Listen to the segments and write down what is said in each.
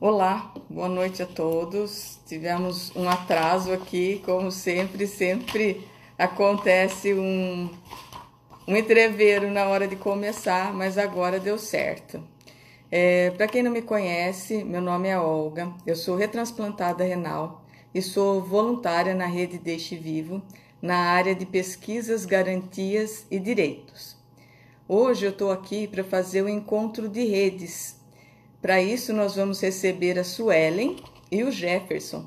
Olá, boa noite a todos. Tivemos um atraso aqui, como sempre, sempre acontece um, um entreveiro na hora de começar, mas agora deu certo. É, Para quem não me conhece, meu nome é Olga, eu sou retransplantada renal e sou voluntária na rede Deixe Vivo, na área de pesquisas, garantias e direitos. Hoje eu estou aqui para fazer o encontro de redes. Para isso, nós vamos receber a Suelen e o Jefferson,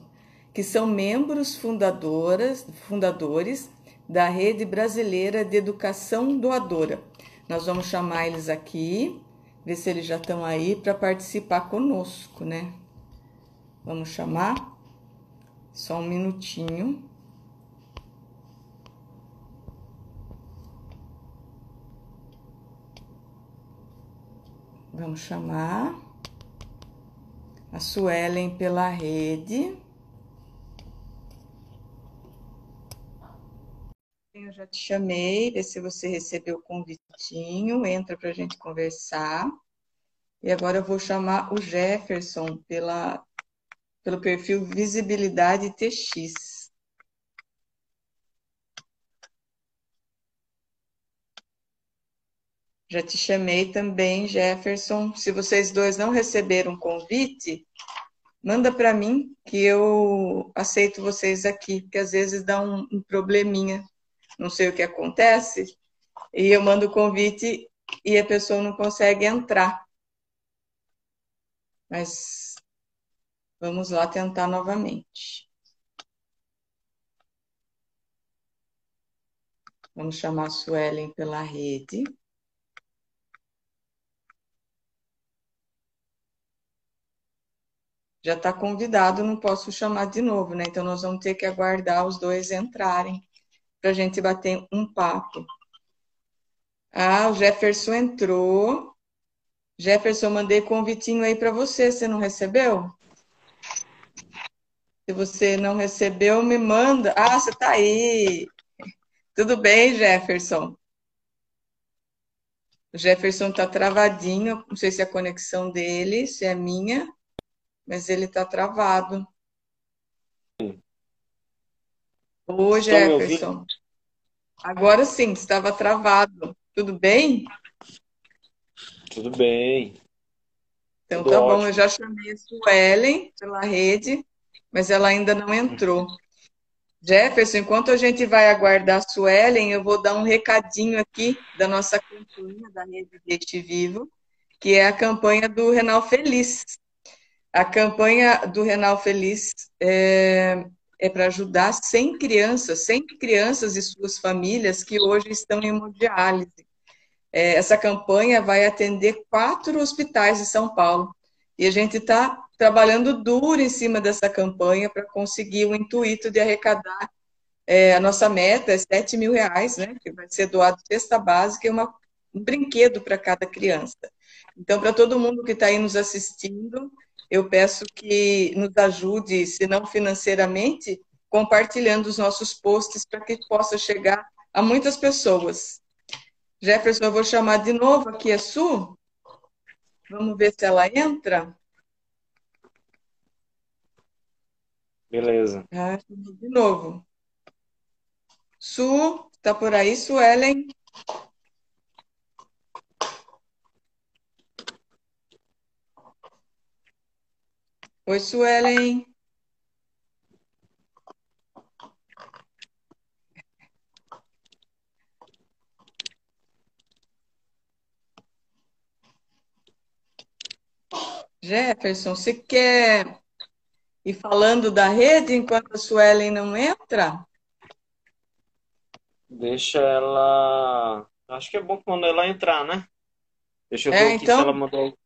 que são membros fundadoras, fundadores da Rede Brasileira de Educação Doadora. Nós vamos chamar eles aqui, ver se eles já estão aí para participar conosco, né? Vamos chamar? Só um minutinho. Vamos chamar a Suelen pela rede. Eu já te chamei, vê se você recebeu o convitinho, entra para a gente conversar. E agora eu vou chamar o Jefferson pela, pelo perfil Visibilidade TX. Já te chamei também, Jefferson. Se vocês dois não receberam convite, manda para mim que eu aceito vocês aqui, porque às vezes dá um, um probleminha, não sei o que acontece, e eu mando o convite e a pessoa não consegue entrar. Mas vamos lá tentar novamente. Vamos chamar a Suelen pela rede. Já está convidado, não posso chamar de novo, né? Então nós vamos ter que aguardar os dois entrarem para a gente bater um papo. Ah, o Jefferson entrou. Jefferson, mandei convitinho aí para você, você não recebeu? Se você não recebeu, me manda. Ah, você está aí. Tudo bem, Jefferson? O Jefferson está travadinho, não sei se é a conexão dele, se é minha mas ele está travado. Oi, Jefferson. Agora sim, estava travado. Tudo bem? Tudo bem. Então Tudo tá ótimo. bom, eu já chamei a Suelen pela rede, mas ela ainda não entrou. Jefferson, enquanto a gente vai aguardar a Suelen, eu vou dar um recadinho aqui da nossa campanha da Rede Deste Vivo, que é a campanha do Renal Feliz. A campanha do Renal Feliz é, é para ajudar 100 crianças, 100 crianças e suas famílias que hoje estão em hemodiálise. É, essa campanha vai atender quatro hospitais de São Paulo. E a gente está trabalhando duro em cima dessa campanha para conseguir o intuito de arrecadar. É, a nossa meta é 7 mil reais, né? Que vai ser doado cesta básica e uma, um brinquedo para cada criança. Então, para todo mundo que está aí nos assistindo, eu peço que nos ajude, se não financeiramente, compartilhando os nossos posts para que possa chegar a muitas pessoas. Jefferson, eu vou chamar de novo aqui a Su. Vamos ver se ela entra. Beleza. Ah, de novo. Su, está por aí, Suelen? Oi, Suelen. Jefferson, você quer ir falando da rede enquanto a Suelen não entra? Deixa ela. Acho que é bom quando ela entrar, né? Deixa eu é, ver então... se ela mandou.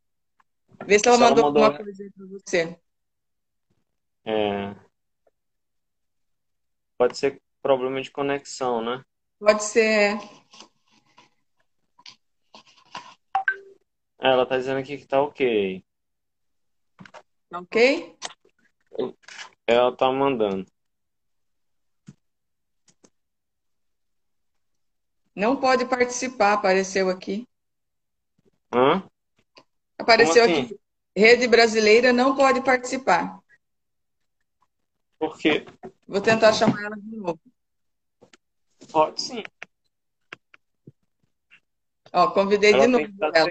Vê se ela se mandou, ela mandou alguma coisa para você. É. Pode ser problema de conexão, né? Pode ser. É, ela tá dizendo aqui que tá ok. Tá ok? Ela tá mandando. Não pode participar, apareceu aqui. Hã? Apareceu assim? aqui. Rede brasileira não pode participar. Por quê? Vou tentar chamar ela de novo. Pode sim. Ó, convidei ela de novo ela.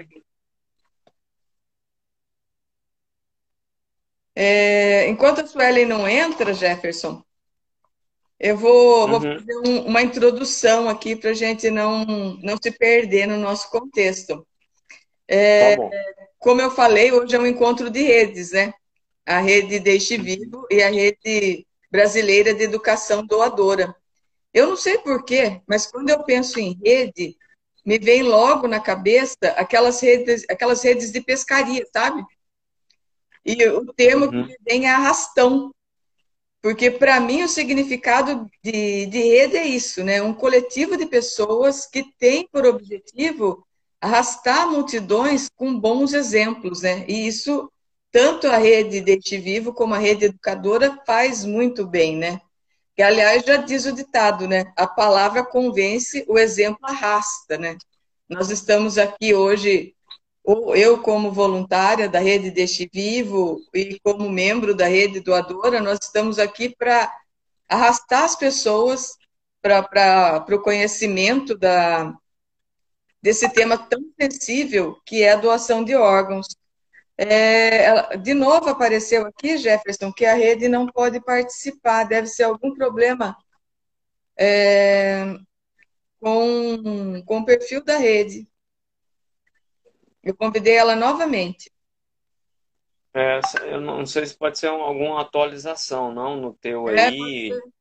É, enquanto a Suelen não entra, Jefferson, eu vou, uhum. vou fazer um, uma introdução aqui para a gente não, não se perder no nosso contexto. É, tá como eu falei, hoje é um encontro de redes, né? A rede Deixe Vivo e a rede brasileira de educação doadora. Eu não sei porquê, mas quando eu penso em rede, me vem logo na cabeça aquelas redes, aquelas redes de pescaria, sabe? E o termo uhum. que vem é arrastão. Porque, para mim, o significado de, de rede é isso, né? Um coletivo de pessoas que tem por objetivo arrastar multidões com bons exemplos, né? E isso, tanto a rede Dente Vivo como a rede educadora faz muito bem, né? Que, aliás, já diz o ditado, né? A palavra convence, o exemplo arrasta, né? Nós estamos aqui hoje eu como voluntária da Rede Deste Vivo e como membro da Rede Doadora, nós estamos aqui para arrastar as pessoas para o conhecimento da, desse tema tão sensível que é a doação de órgãos. É, de novo apareceu aqui, Jefferson, que a rede não pode participar, deve ser algum problema é, com, com o perfil da rede. Eu convidei ela novamente. É, eu não sei se pode ser alguma atualização, não, no teu é, aí. Pode ser.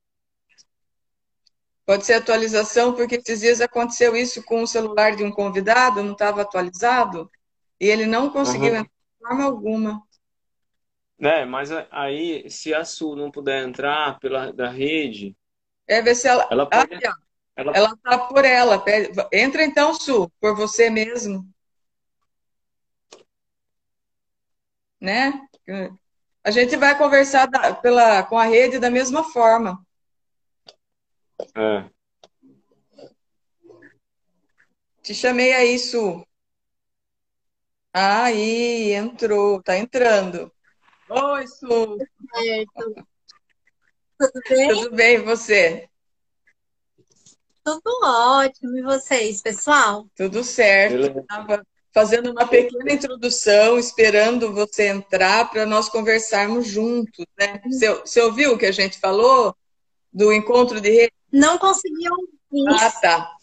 pode ser atualização, porque esses dias aconteceu isso com o celular de um convidado, não estava atualizado, e ele não conseguiu uhum. entrar forma alguma. É, mas aí, se a Su não puder entrar pela da rede. É, ver se ela. Ela pode... ah, ela... ela tá por ela. Entra então, Su, por você mesmo. né? A gente vai conversar da, pela, com a rede da mesma forma. É. Te chamei aí, Su. Aí, entrou, tá entrando. Oi, Su. Tudo bem? Tudo bem, você? Tudo ótimo. E vocês, pessoal? Tudo certo. Tava fazendo uma pequena introdução, esperando você entrar para nós conversarmos juntos. Né? Você, você ouviu o que a gente falou do encontro de rede? Não consegui ouvir. Ah, tá.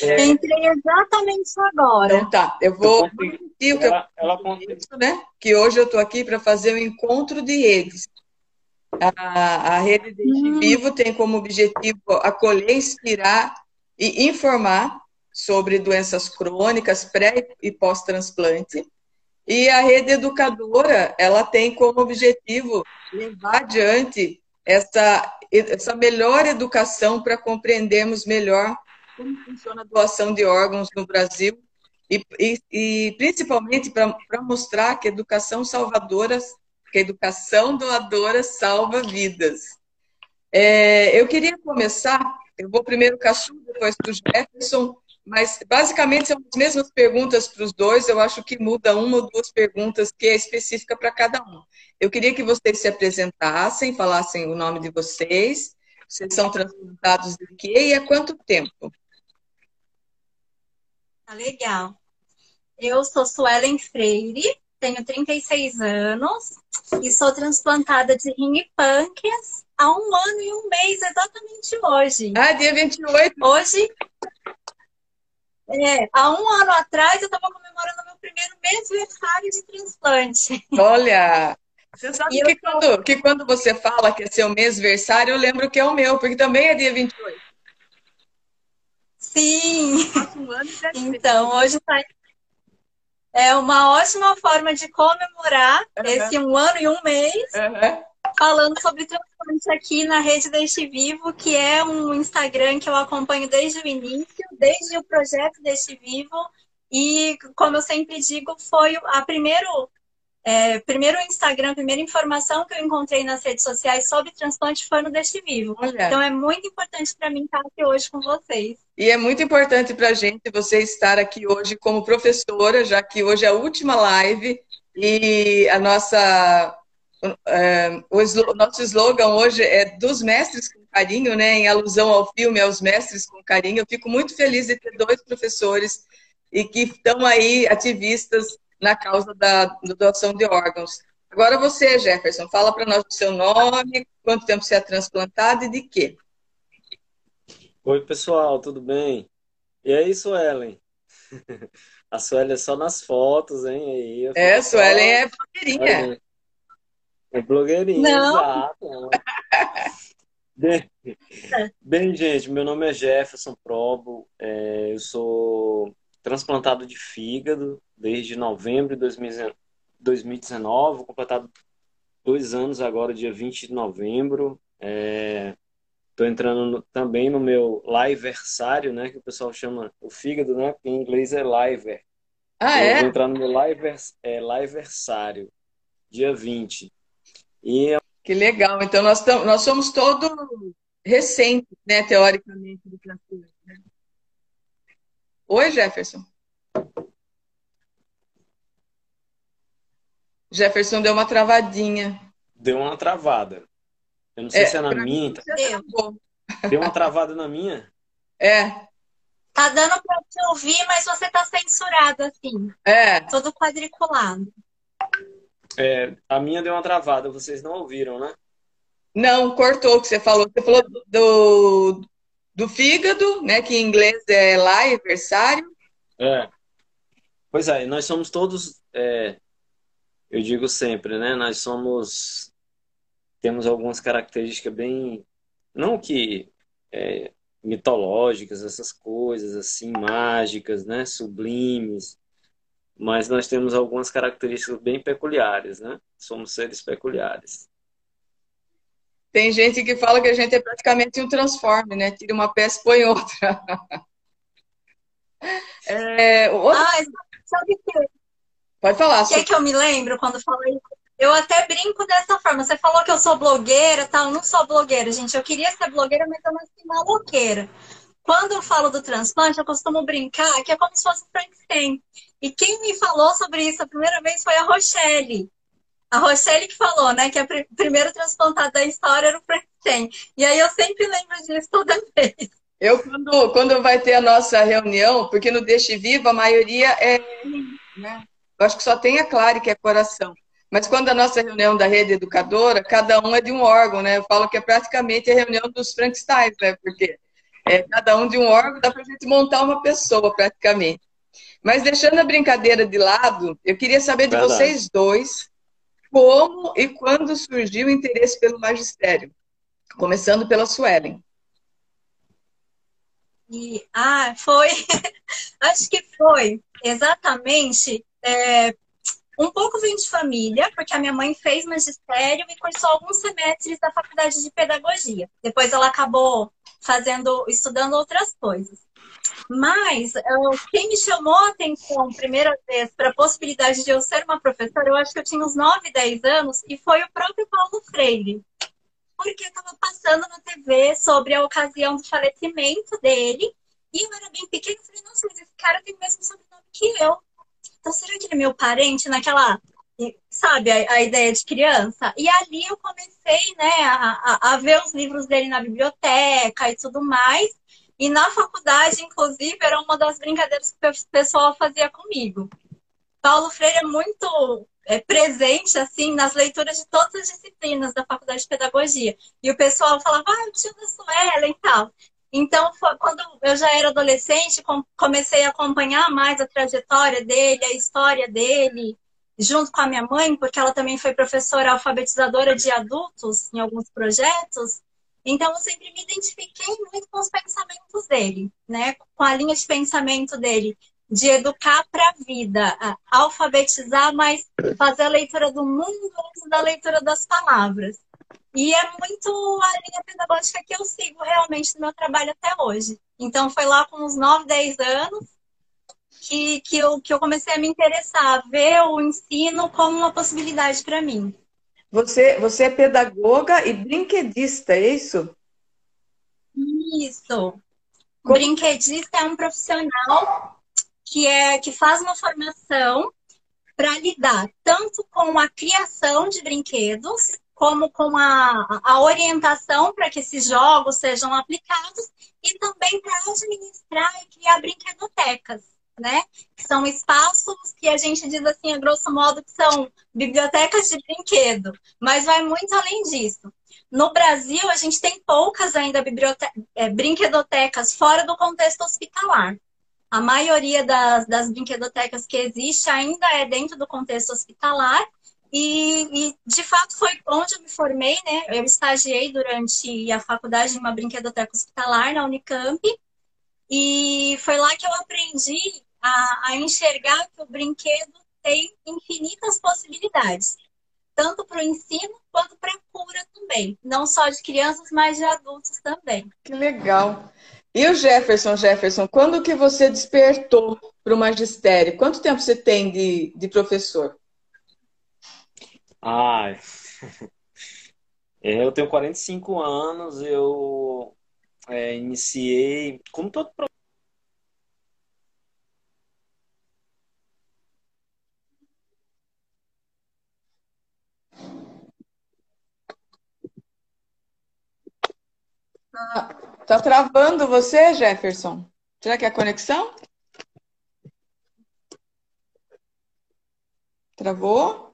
É... Entrei exatamente agora. Então tá, eu vou repetir o que ela, eu ela isso, né? Que hoje eu estou aqui para fazer um encontro de redes. A, a rede de hum. Vivo tem como objetivo acolher, inspirar e informar sobre doenças crônicas pré e pós-transplante. E a rede educadora, ela tem como objetivo levar adiante essa, essa melhor educação para compreendermos melhor como funciona a doação de órgãos no Brasil e, e, e principalmente para mostrar que a educação salvadora, que a educação doadora salva vidas. É, eu queria começar, eu vou primeiro com a Chu, depois para o Jefferson, mas basicamente são as mesmas perguntas para os dois. Eu acho que muda uma ou duas perguntas que é específica para cada um. Eu queria que vocês se apresentassem, falassem o nome de vocês. Vocês são transplantados de quê e há quanto tempo? Tá legal. Eu sou Suelen Freire, tenho 36 anos e sou transplantada de rim e pâncreas há um ano e um mês, exatamente hoje. Ah, dia 28. Hoje é, há um ano atrás eu estava comemorando meu primeiro mêsversário de transplante. Olha! Você sabe que, eu... quando, que quando você fala que é seu mêsversário, eu lembro que é o meu, porque também é dia 28. Sim! então, hoje está é uma ótima forma de comemorar uhum. esse um ano e um mês. Uhum falando sobre transplante aqui na rede Deste Vivo, que é um Instagram que eu acompanho desde o início, desde o projeto Deste Vivo. E, como eu sempre digo, foi a primeiro, é, primeiro Instagram, primeira informação que eu encontrei nas redes sociais sobre transplante foi no Deste Vivo. Olha. Então, é muito importante para mim estar aqui hoje com vocês. E é muito importante para a gente você estar aqui hoje como professora, já que hoje é a última live E a nossa, uh, o, nosso slogan hoje é dos mestres com carinho, né? Em alusão ao filme, aos mestres com carinho. Eu fico muito feliz de ter dois professores e que estão aí ativistas na causa da, da doação de órgãos. Agora você, Jefferson, fala para nós o seu nome, quanto tempo você é transplantado e de quê? Oi, pessoal, tudo bem? E é isso, Ellen. A Suelen é só nas fotos, hein? Aí é, Suelen é blogueirinha. É blogueirinha, Não. exato. Bem, bem, gente, meu nome é Jefferson Probo, é, eu sou transplantado de fígado desde novembro de 2019, vou completar dois anos agora, dia 20 de novembro. Estou é, entrando no, também no meu liveversário, né, que o pessoal chama o fígado, né, que em inglês é liver. Ah, é? Vou entrar no meu livers, é, liveversário, dia 20. E... Que legal, então nós, tam, nós somos todos recentes, né, teoricamente, do transporte. Né? Oi, Jefferson. Jefferson deu uma travadinha. Deu uma travada. Eu não sei é, se é na minha. Deu. deu uma travada na minha? É. Tá dando pra te ouvir, mas você tá censurado, assim. É. Todo quadriculado. É, a minha deu uma travada, vocês não ouviram, né? Não, cortou o que você falou. Você falou do, do fígado, né? Que em inglês é aniversário. É. Pois é, nós somos todos, é, eu digo sempre, né? Nós somos, temos algumas características bem, não que é, mitológicas, essas coisas assim, mágicas, né? Sublimes, mas nós temos algumas características bem peculiares, né? Somos seres peculiares. Tem gente que fala que a gente é praticamente um transforme, né? Tira uma peça e põe outra. é, outra... Ah, sabe que Pode falar. O que, é que eu me lembro quando falei? Eu até brinco dessa forma. Você falou que eu sou blogueira, tal. Eu não sou blogueira, gente. Eu queria ser blogueira, mas eu nasci maloqueira. Quando eu falo do transplante, eu costumo brincar que é como se fosse Frankenstein. E quem me falou sobre isso a primeira vez foi a Rochelle. A Rochelle que falou, né, que a pr primeiro transplantado da história era o Frankenstein. E aí eu sempre lembro disso toda vez. Eu, quando, quando vai ter a nossa reunião, porque no Deixe Vivo a maioria é né, eu acho que só tem a Clare, que é coração. Mas quando a nossa reunião da rede educadora, cada um é de um órgão, né? Eu falo que é praticamente a reunião dos Frankensteins, né? Porque é, cada um de um órgão dá para a gente montar uma pessoa, praticamente. Mas deixando a brincadeira de lado, eu queria saber de Verdade. vocês dois como e quando surgiu o interesse pelo magistério. Começando pela Suelen. E, ah, foi. Acho que foi exatamente é, um pouco vem de família, porque a minha mãe fez magistério e cursou alguns semestres da faculdade de pedagogia. Depois ela acabou fazendo, estudando outras coisas. Mas quem me chamou a atenção primeira vez para a possibilidade de eu ser uma professora, eu acho que eu tinha uns 9, 10 anos, e foi o próprio Paulo Freire. Porque estava passando na TV sobre a ocasião do falecimento dele, e eu era bem pequena falei, nossa, mas esse cara tem o mesmo sobrenome que eu. Então, será que ele é meu parente naquela, sabe, a, a ideia de criança? E ali eu comecei, né, a, a, a ver os livros dele na biblioteca e tudo mais. E na faculdade, inclusive, era uma das brincadeiras que o pessoal fazia comigo. Paulo Freire é muito é, presente, assim, nas leituras de todas as disciplinas da faculdade de pedagogia. E o pessoal falava, ah, o tio da Suela e tal. Então, foi, quando eu já era adolescente, comecei a acompanhar mais a trajetória dele, a história dele, junto com a minha mãe, porque ela também foi professora alfabetizadora de adultos em alguns projetos. Então, eu sempre me identifiquei muito com os pensamentos dele, né? Com a linha de pensamento dele, de educar para a vida, alfabetizar, mas fazer a leitura do mundo antes da leitura das palavras. E é muito a linha pedagógica que eu sigo realmente no meu trabalho até hoje. Então, foi lá com uns 9, 10 anos que, que, eu, que eu comecei a me interessar, a ver o ensino como uma possibilidade para mim. Você, você é pedagoga e brinquedista, é isso? Isso. Como... Brinquedista é um profissional que, é, que faz uma formação para lidar tanto com a criação de brinquedos, como com a, a orientação para que esses jogos sejam aplicados e também para administrar e criar brinquedotecas, né? Que são espaços que a gente diz assim, a grosso modo, que são bibliotecas de brinquedo, mas vai muito além disso. No Brasil, a gente tem poucas ainda é, brinquedotecas fora do contexto hospitalar. A maioria das, das brinquedotecas que existe ainda é dentro do contexto hospitalar. E, e, de fato, foi onde eu me formei, né? Eu estagiei durante a faculdade em uma brinquedoteca hospitalar na Unicamp. E foi lá que eu aprendi a, a enxergar que o brinquedo tem infinitas possibilidades, tanto para o ensino quanto para a cura também. Não só de crianças, mas de adultos também. Que legal. E o Jefferson, Jefferson, quando que você despertou para o magistério? Quanto tempo você tem de, de professor? Ah, eu tenho 45 anos, eu é, iniciei, como todo Tá, tá travando você, Jefferson? Será que é a conexão? Travou?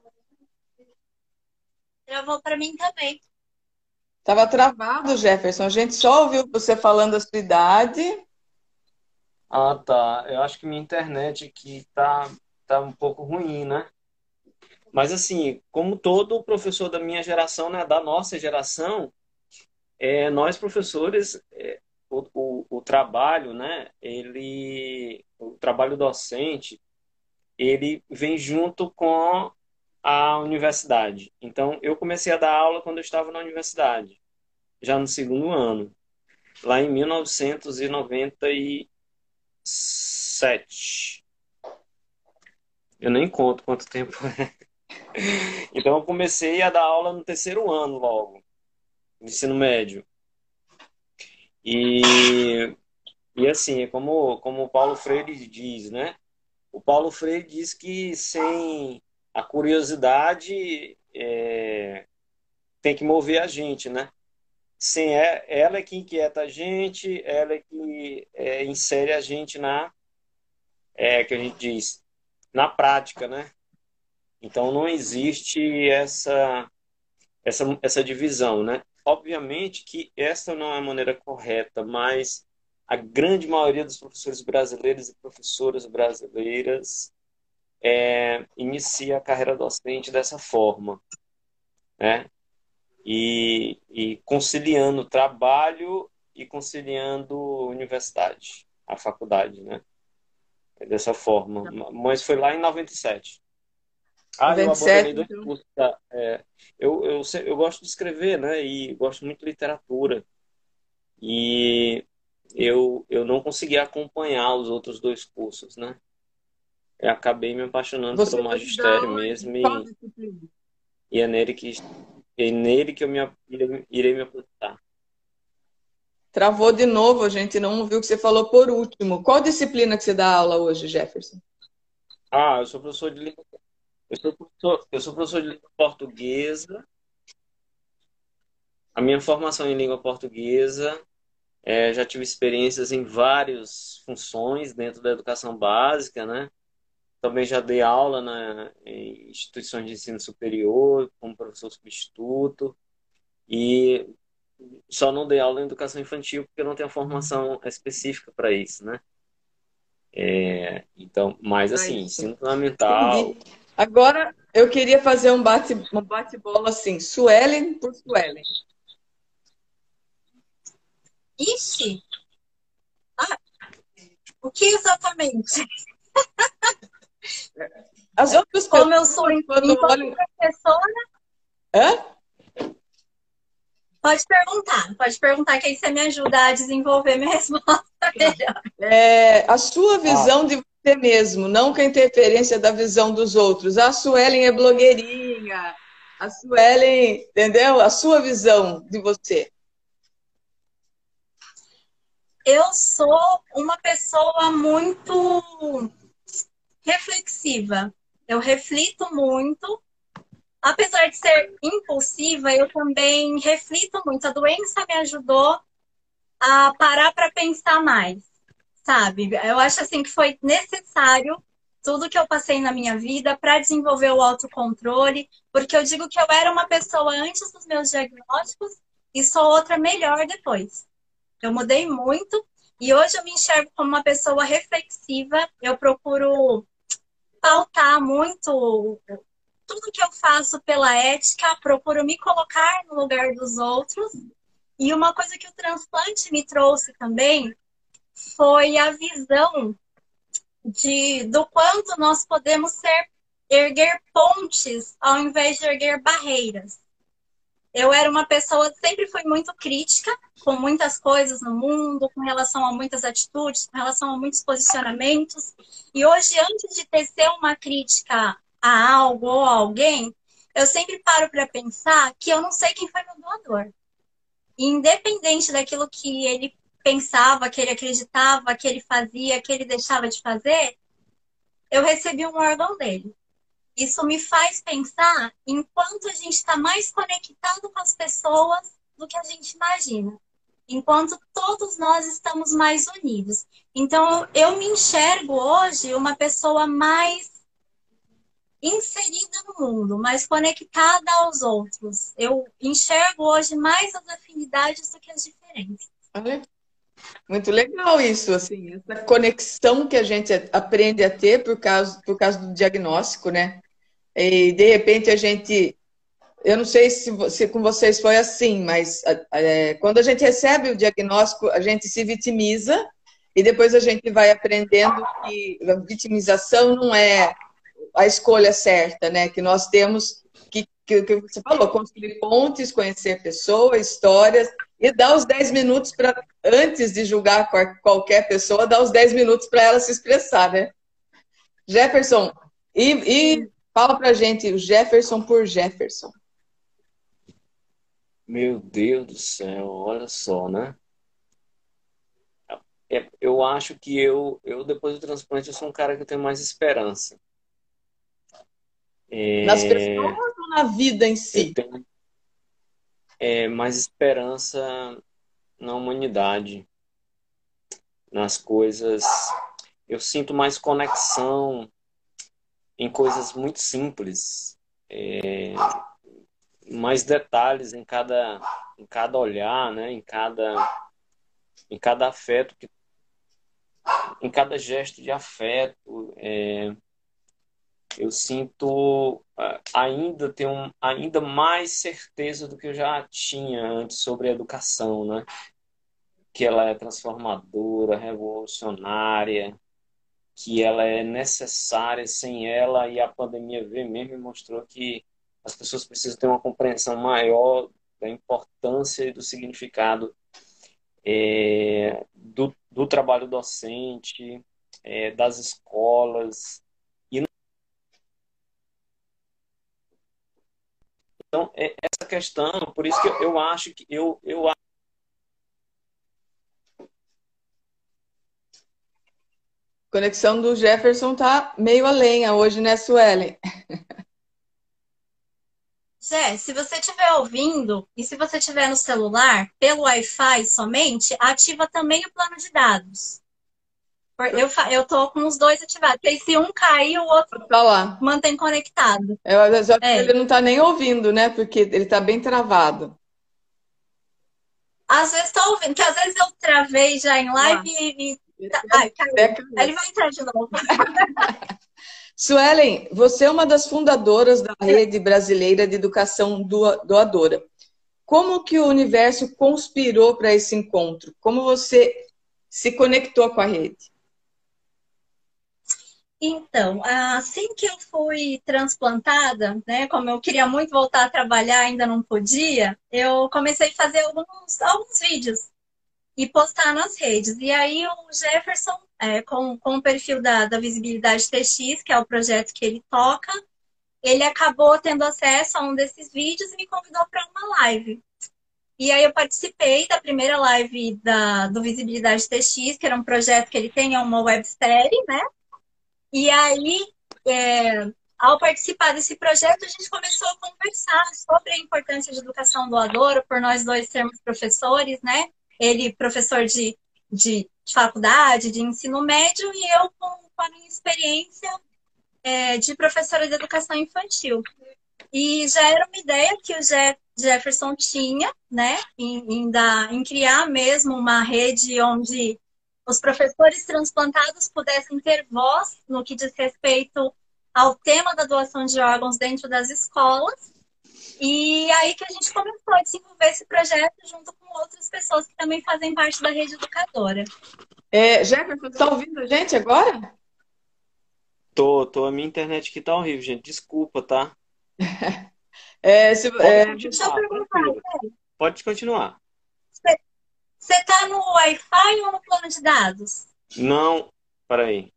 Travou para mim também. Tava travado, Jefferson. A gente só ouviu você falando a sua idade. Ah, tá. Eu acho que minha internet aqui tá, tá um pouco ruim, né? Mas assim, como todo professor da minha geração, né, da nossa geração, é, nós professores, é, o, o, o, trabalho, né, ele, o trabalho docente, ele vem junto com a universidade. Então, eu comecei a dar aula quando eu estava na universidade, já no segundo ano, lá em 1997. Eu nem conto quanto tempo é. Então, eu comecei a dar aula no terceiro ano logo ensino médio. E, e assim, como, como o Paulo Freire diz, né? O Paulo Freire diz que sem a curiosidade é, tem que mover a gente, né? Sem é, ela é que inquieta a gente, ela é que é, insere a gente na, é, que a gente diz, na prática, né? Então não existe essa, essa, essa divisão, né? Obviamente que essa não é a maneira correta, mas a grande maioria dos professores brasileiros e professoras brasileiras é, inicia a carreira docente dessa forma, né? E, e conciliando trabalho e conciliando universidade, a faculdade, né? É dessa forma. Mas foi lá em 97. Ah, 27, eu abandonei dois então. cursos. Tá? É, eu, eu, eu gosto de escrever, né? E gosto muito de literatura. E eu, eu não consegui acompanhar os outros dois cursos, né? Eu acabei me apaixonando Você pelo magistério mesmo. E, e, é nele que, é nele que eu me, irei me apontar. Travou de novo, a gente não ouviu o que você falou por último. Qual disciplina que você dá aula hoje, Jefferson? Ah, eu sou professor de língua eu sou professor, eu sou professor de língua portuguesa. A minha formação em língua portuguesa, é, já tive experiências em várias funções dentro da educação básica, né? Também já dei aula na, em instituições de ensino superior, como professor substituto. E só não dei aula em educação infantil porque eu não tenho formação específica para isso, né? É, então, mas assim, ensino fundamental. Entendi. Agora, eu queria fazer um bate-bola um bate assim, Suelen por Suelen. Ixi! Ah, o que exatamente? As outras Como eu sou quando olho... professora... Hã? Pode perguntar, pode perguntar que aí você me ajuda a desenvolver minha resposta melhor. É, a sua visão ah. de você mesmo, não com a interferência da visão dos outros. A Suelen é blogueirinha, a Suelen, entendeu? A sua visão de você. Eu sou uma pessoa muito reflexiva. Eu reflito muito. Apesar de ser impulsiva, eu também reflito muito. A doença me ajudou a parar para pensar mais, sabe? Eu acho assim que foi necessário tudo que eu passei na minha vida para desenvolver o autocontrole, porque eu digo que eu era uma pessoa antes dos meus diagnósticos e sou outra melhor depois. Eu mudei muito e hoje eu me enxergo como uma pessoa reflexiva. Eu procuro pautar muito tudo que eu faço pela ética, procuro me colocar no lugar dos outros. E uma coisa que o transplante me trouxe também foi a visão de do quanto nós podemos ser erguer pontes ao invés de erguer barreiras. Eu era uma pessoa sempre fui muito crítica com muitas coisas no mundo, com relação a muitas atitudes, com relação a muitos posicionamentos. E hoje, antes de tecer uma crítica a algo ou a alguém, eu sempre paro para pensar que eu não sei quem foi meu doador. Independente daquilo que ele pensava, que ele acreditava, que ele fazia, que ele deixava de fazer, eu recebi um órgão dele. Isso me faz pensar em quanto a gente está mais conectado com as pessoas do que a gente imagina. Enquanto todos nós estamos mais unidos. Então, eu me enxergo hoje uma pessoa mais inserida no mundo, mais conectada aos outros. Eu enxergo hoje mais as afinidades do que as diferenças. Muito legal isso, assim, essa conexão que a gente aprende a ter por causa, por causa do diagnóstico, né? E de repente a gente, eu não sei se, se com vocês foi assim, mas é, quando a gente recebe o diagnóstico, a gente se vitimiza e depois a gente vai aprendendo que a vitimização não é a escolha certa, né? Que nós temos que, que, que você falou, construir pontes, conhecer pessoas, histórias e dar os 10 minutos para, antes de julgar qualquer pessoa, dar os 10 minutos para ela se expressar, né? Jefferson, e, e fala pra gente, o Jefferson por Jefferson. Meu Deus do céu, olha só, né? É, eu acho que eu, eu, depois do transplante, eu sou um cara que tem mais esperança. É... Nas pessoas ou na vida em si? Tenho, é, mais esperança na humanidade, nas coisas. Eu sinto mais conexão em coisas muito simples, é, mais detalhes em cada, em cada olhar, né? em, cada, em cada afeto, que, em cada gesto de afeto. É, eu sinto ainda tenho ainda mais certeza do que eu já tinha antes sobre a educação, né? Que ela é transformadora, revolucionária, que ela é necessária, sem ela e a pandemia veio mesmo e mostrou que as pessoas precisam ter uma compreensão maior da importância e do significado é, do, do trabalho docente, é, das escolas, Então, é essa questão, por isso que eu, eu acho que eu, eu Conexão do Jefferson tá meio a lenha hoje, né, Suelen? Zé, se você estiver ouvindo e se você estiver no celular, pelo Wi-Fi somente, ativa também o plano de dados. Eu, eu tô com os dois ativados. Porque se um cair, o outro tá lá. mantém conectado. Eu, eu, é. Ele não tá nem ouvindo, né? Porque ele tá bem travado. Às vezes tô ouvindo, que às vezes eu travei já em live ah. e. Ai, caiu. Ele vai entrar de novo. Suelen, você é uma das fundadoras da Rede Brasileira de Educação Doadora. Como que o universo conspirou para esse encontro? Como você se conectou com a rede? Então, assim que eu fui transplantada, né, como eu queria muito voltar a trabalhar, ainda não podia, eu comecei a fazer alguns, alguns vídeos e postar nas redes. E aí o Jefferson, é, com, com o perfil da, da Visibilidade TX, que é o projeto que ele toca, ele acabou tendo acesso a um desses vídeos e me convidou para uma live. E aí eu participei da primeira live da, do Visibilidade TX, que era um projeto que ele tem, é uma websérie, né? E aí, é, ao participar desse projeto, a gente começou a conversar sobre a importância de educação doadora, por nós dois sermos professores, né? Ele, professor de, de, de faculdade, de ensino médio, e eu com, com a minha experiência é, de professora de educação infantil. E já era uma ideia que o Jefferson tinha, né, em, em, dar, em criar mesmo uma rede onde os professores transplantados pudessem ter voz no que diz respeito ao tema da doação de órgãos dentro das escolas. E aí que a gente começou a desenvolver esse projeto junto com outras pessoas que também fazem parte da rede educadora. É, Jefferson, está ouvindo a gente agora? Tô, tô. A minha internet aqui tá horrível, gente. Desculpa, tá? é, se, Pode, é, continuar, Pode continuar. Você tá no Wi-Fi ou no plano de dados? Não, peraí.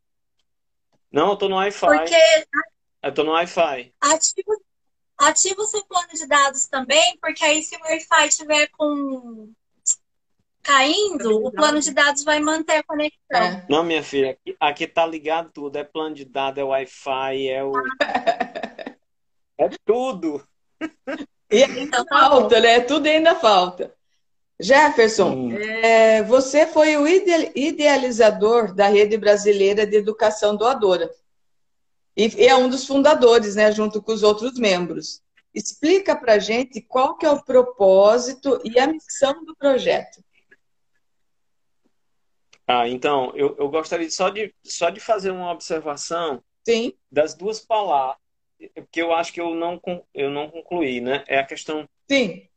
Não, eu tô no Wi-Fi. Porque. Eu tô no Wi-Fi. Ativa, ativa o seu plano de dados também, porque aí se o Wi-Fi tiver com caindo, o plano de dados vai manter a conexão. É. Não, minha filha, aqui, aqui tá ligado tudo. É plano de dados, é Wi-Fi, é o. é tudo. E ainda então, tá falta, né? Tudo ainda falta. Jefferson, é, você foi o idealizador da Rede Brasileira de Educação Doadora. E é um dos fundadores, né, junto com os outros membros. Explica para gente qual que é o propósito e a missão do projeto. Ah, então, eu, eu gostaria só de, só de fazer uma observação Sim. das duas palavras, porque eu acho que eu não, eu não concluí, né? É a questão Sim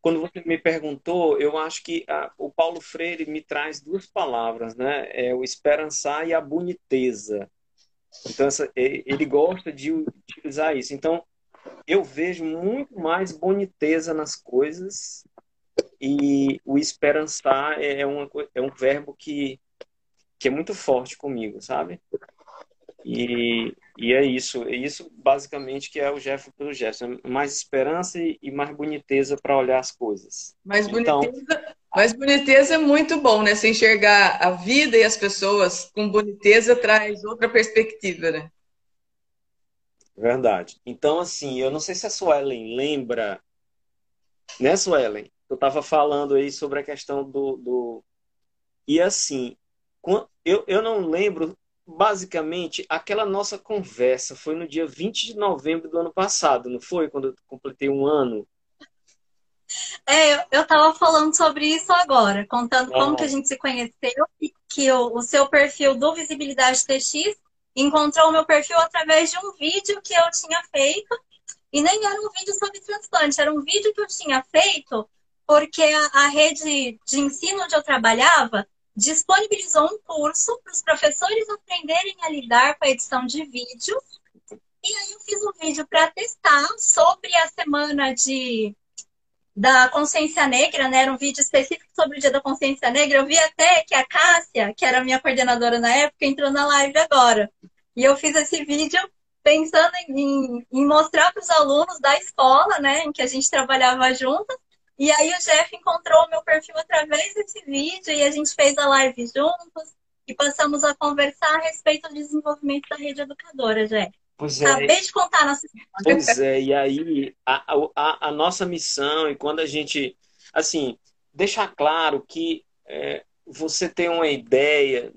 quando você me perguntou, eu acho que a, o Paulo Freire me traz duas palavras, né? É o esperançar e a boniteza. Então, essa, ele gosta de utilizar isso. Então, eu vejo muito mais boniteza nas coisas e o esperançar é, uma, é um verbo que, que é muito forte comigo, sabe? E, e é isso, é isso basicamente que é o Jeff pelo Jefferson. Mais esperança e, mais boniteza para olhar as coisas. Mais então, mais boniteza é muito bom, né? Se enxergar a vida e as pessoas com boniteza traz outra perspectiva, né? Verdade. Então, assim, eu não sei se a Suelen lembra, né, Suelen? Eu estava falando aí sobre a questão do. do... E assim, eu, eu não lembro basicamente, aquela nossa conversa foi no dia 20 de novembro do ano passado, não foi? Quando eu completei um ano. É, eu estava falando sobre isso agora, contando como que a gente se conheceu e que o, o seu perfil do Visibilidade TX encontrou o meu perfil através de um vídeo que eu tinha feito. E nem era um vídeo sobre transplante, era um vídeo que eu tinha feito porque a, a rede de ensino onde eu trabalhava disponibilizou um curso para os professores aprenderem a lidar com a edição de vídeo. E aí eu fiz um vídeo para testar sobre a semana de da consciência negra, né? Era um vídeo específico sobre o dia da consciência negra. Eu vi até que a Cássia, que era minha coordenadora na época, entrou na live agora. E eu fiz esse vídeo pensando em, em mostrar para os alunos da escola, né, em que a gente trabalhava juntas, e aí o Jeff encontrou o meu perfil através desse vídeo e a gente fez a live juntos e passamos a conversar a respeito do desenvolvimento da rede educadora, Jeff. Pois é. Acabei de contar a nossa. Pois é, e aí a, a, a nossa missão, e quando a gente, assim, deixar claro que é, você tem uma ideia,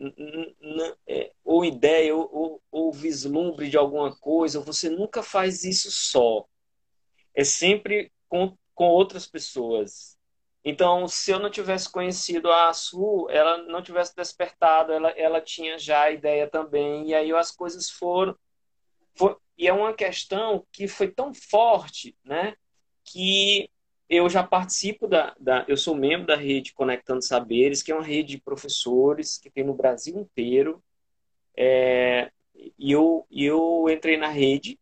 é, ou ideia, ou, ou, ou vislumbre de alguma coisa, você nunca faz isso só. É sempre com com outras pessoas. Então, se eu não tivesse conhecido a Su, ela não tivesse despertado, ela, ela tinha já a ideia também, e aí as coisas foram. For, e é uma questão que foi tão forte, né, que eu já participo da, da. Eu sou membro da rede Conectando Saberes, que é uma rede de professores que tem no Brasil inteiro. É, e eu, eu entrei na rede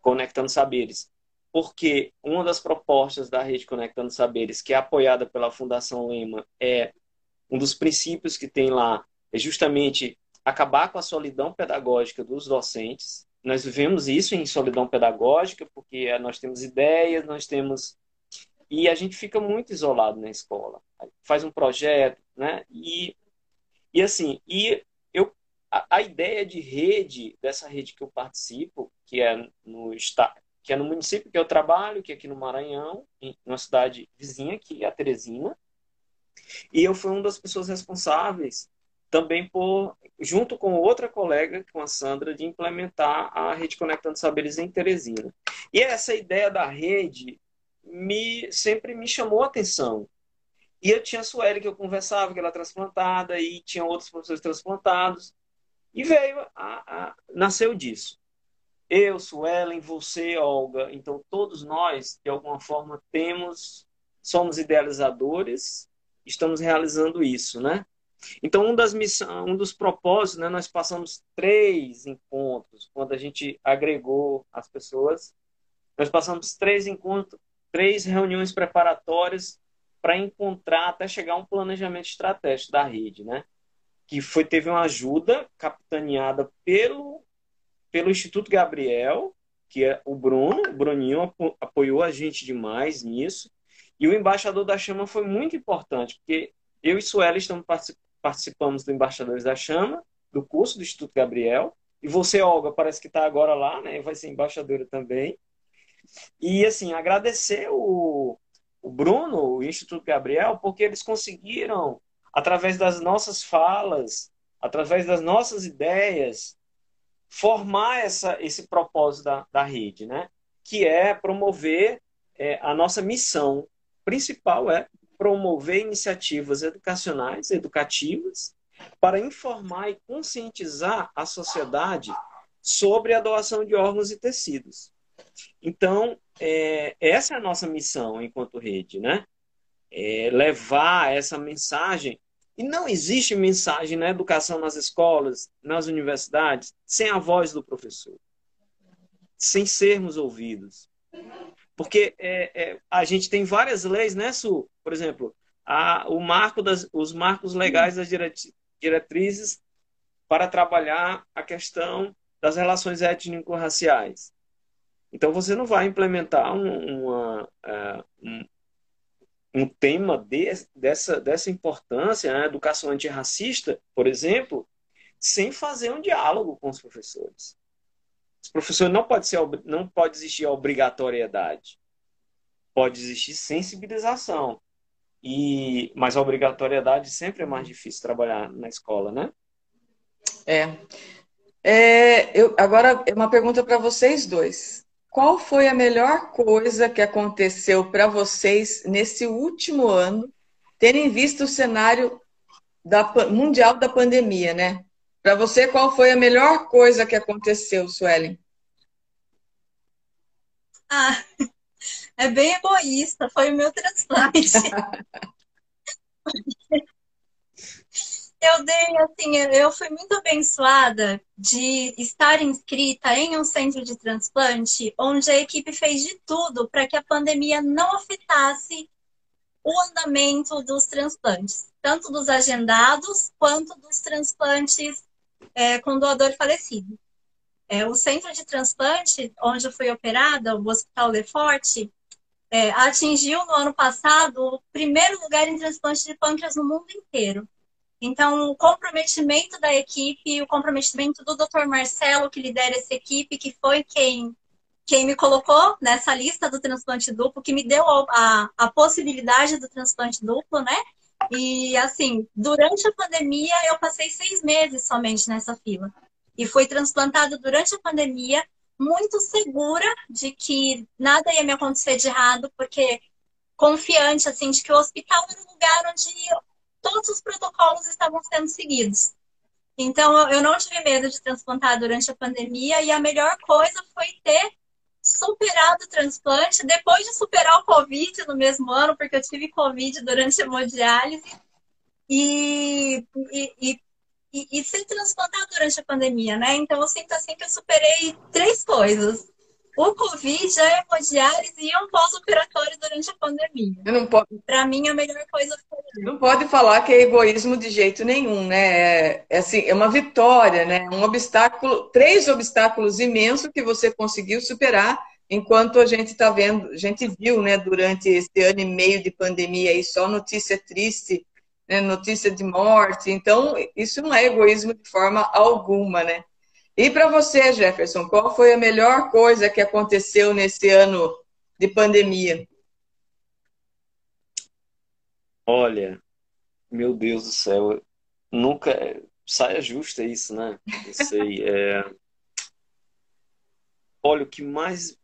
Conectando Saberes porque uma das propostas da Rede Conectando Saberes, que é apoiada pela Fundação Lema, é um dos princípios que tem lá é justamente acabar com a solidão pedagógica dos docentes. Nós vivemos isso em solidão pedagógica, porque nós temos ideias, nós temos e a gente fica muito isolado na escola. Faz um projeto, né? E e assim, e eu a, a, ideia de rede, dessa rede que eu participo, que é no que é no município que eu trabalho, que é aqui no Maranhão, em uma cidade vizinha aqui, a Teresina. E eu fui uma das pessoas responsáveis também por, junto com outra colega, com a Sandra, de implementar a rede Conectando Saberes em Teresina. E essa ideia da rede me sempre me chamou a atenção. E eu tinha a Sueli que eu conversava, que ela era transplantada, e tinha outros professores transplantados. E veio, a, a, nasceu disso. Eu, Suelen, você, Olga. Então, todos nós, de alguma forma, temos, somos idealizadores, estamos realizando isso, né? Então, um, das missões, um dos propósitos, né, nós passamos três encontros, quando a gente agregou as pessoas, nós passamos três encontros, três reuniões preparatórias para encontrar até chegar a um planejamento estratégico da rede, né? Que foi teve uma ajuda capitaneada pelo pelo Instituto Gabriel, que é o Bruno, o Bruninho apoiou a gente demais nisso. E o embaixador da Chama foi muito importante, porque eu e Suela estamos participamos do Embaixadores da Chama, do curso do Instituto Gabriel. E você, Olga, parece que está agora lá, né? Vai ser embaixadora também. E, assim, agradecer o, o Bruno, o Instituto Gabriel, porque eles conseguiram, através das nossas falas, através das nossas ideias, formar essa, esse propósito da, da rede, né? que é promover é, a nossa missão principal é promover iniciativas educacionais, educativas, para informar e conscientizar a sociedade sobre a doação de órgãos e tecidos. Então, é, essa é a nossa missão enquanto rede, né? É levar essa mensagem e não existe mensagem na educação nas escolas, nas universidades, sem a voz do professor, sem sermos ouvidos. Porque é, é, a gente tem várias leis, né, Su? Por exemplo, a, o marco das, os marcos legais das diretrizes para trabalhar a questão das relações étnico-raciais. Então, você não vai implementar um, uma, uh, um, um tema de, dessa, dessa importância, né? educação antirracista, por exemplo, sem fazer um diálogo com os professores. Os professores não pode ser não pode existir obrigatoriedade. Pode existir sensibilização. E mas a obrigatoriedade sempre é mais difícil trabalhar na escola, né? É. é eu, agora uma pergunta para vocês dois. Qual foi a melhor coisa que aconteceu para vocês nesse último ano, terem visto o cenário da, mundial da pandemia, né? Para você, qual foi a melhor coisa que aconteceu, Suelen? Ah, é bem egoísta, foi o meu transplante. eu dei, assim, eu fui muito abençoada de estar inscrita em um centro de transplante, onde a equipe fez de tudo para que a pandemia não afetasse o andamento dos transplantes, tanto dos agendados quanto dos transplantes é, com doador falecido. É, o centro de transplante, onde eu fui operada, o Hospital Leforte, é, atingiu no ano passado o primeiro lugar em transplante de pâncreas no mundo inteiro. Então, o comprometimento da equipe, o comprometimento do Dr. Marcelo, que lidera essa equipe, que foi quem, quem me colocou nessa lista do transplante duplo, que me deu a, a possibilidade do transplante duplo, né? E, assim, durante a pandemia, eu passei seis meses somente nessa fila. E fui transplantado durante a pandemia, muito segura de que nada ia me acontecer de errado, porque confiante, assim, de que o hospital era um lugar onde todos os protocolos estavam sendo seguidos. Então, eu não tive medo de transplantar durante a pandemia e a melhor coisa foi ter superado o transplante depois de superar o Covid no mesmo ano, porque eu tive Covid durante a hemodiálise e, e, e, e ser transplantado durante a pandemia, né? Então, eu sinto assim que eu superei três coisas o Covid, a hemodiálise e um pós-operatório durante a pandemia. não pode... Para mim, a melhor coisa foi. Não pode falar que é egoísmo de jeito nenhum, né? É, é, assim, é uma vitória, né? Um obstáculo, três obstáculos imensos que você conseguiu superar, enquanto a gente está vendo, a gente viu, né, durante esse ano e meio de pandemia aí, só notícia triste, né, notícia de morte. Então, isso não é egoísmo de forma alguma, né? E para você, Jefferson, qual foi a melhor coisa que aconteceu nesse ano de pandemia? Olha, meu Deus do céu, nunca saia justa isso, né? Sei. É... Olha, o que mais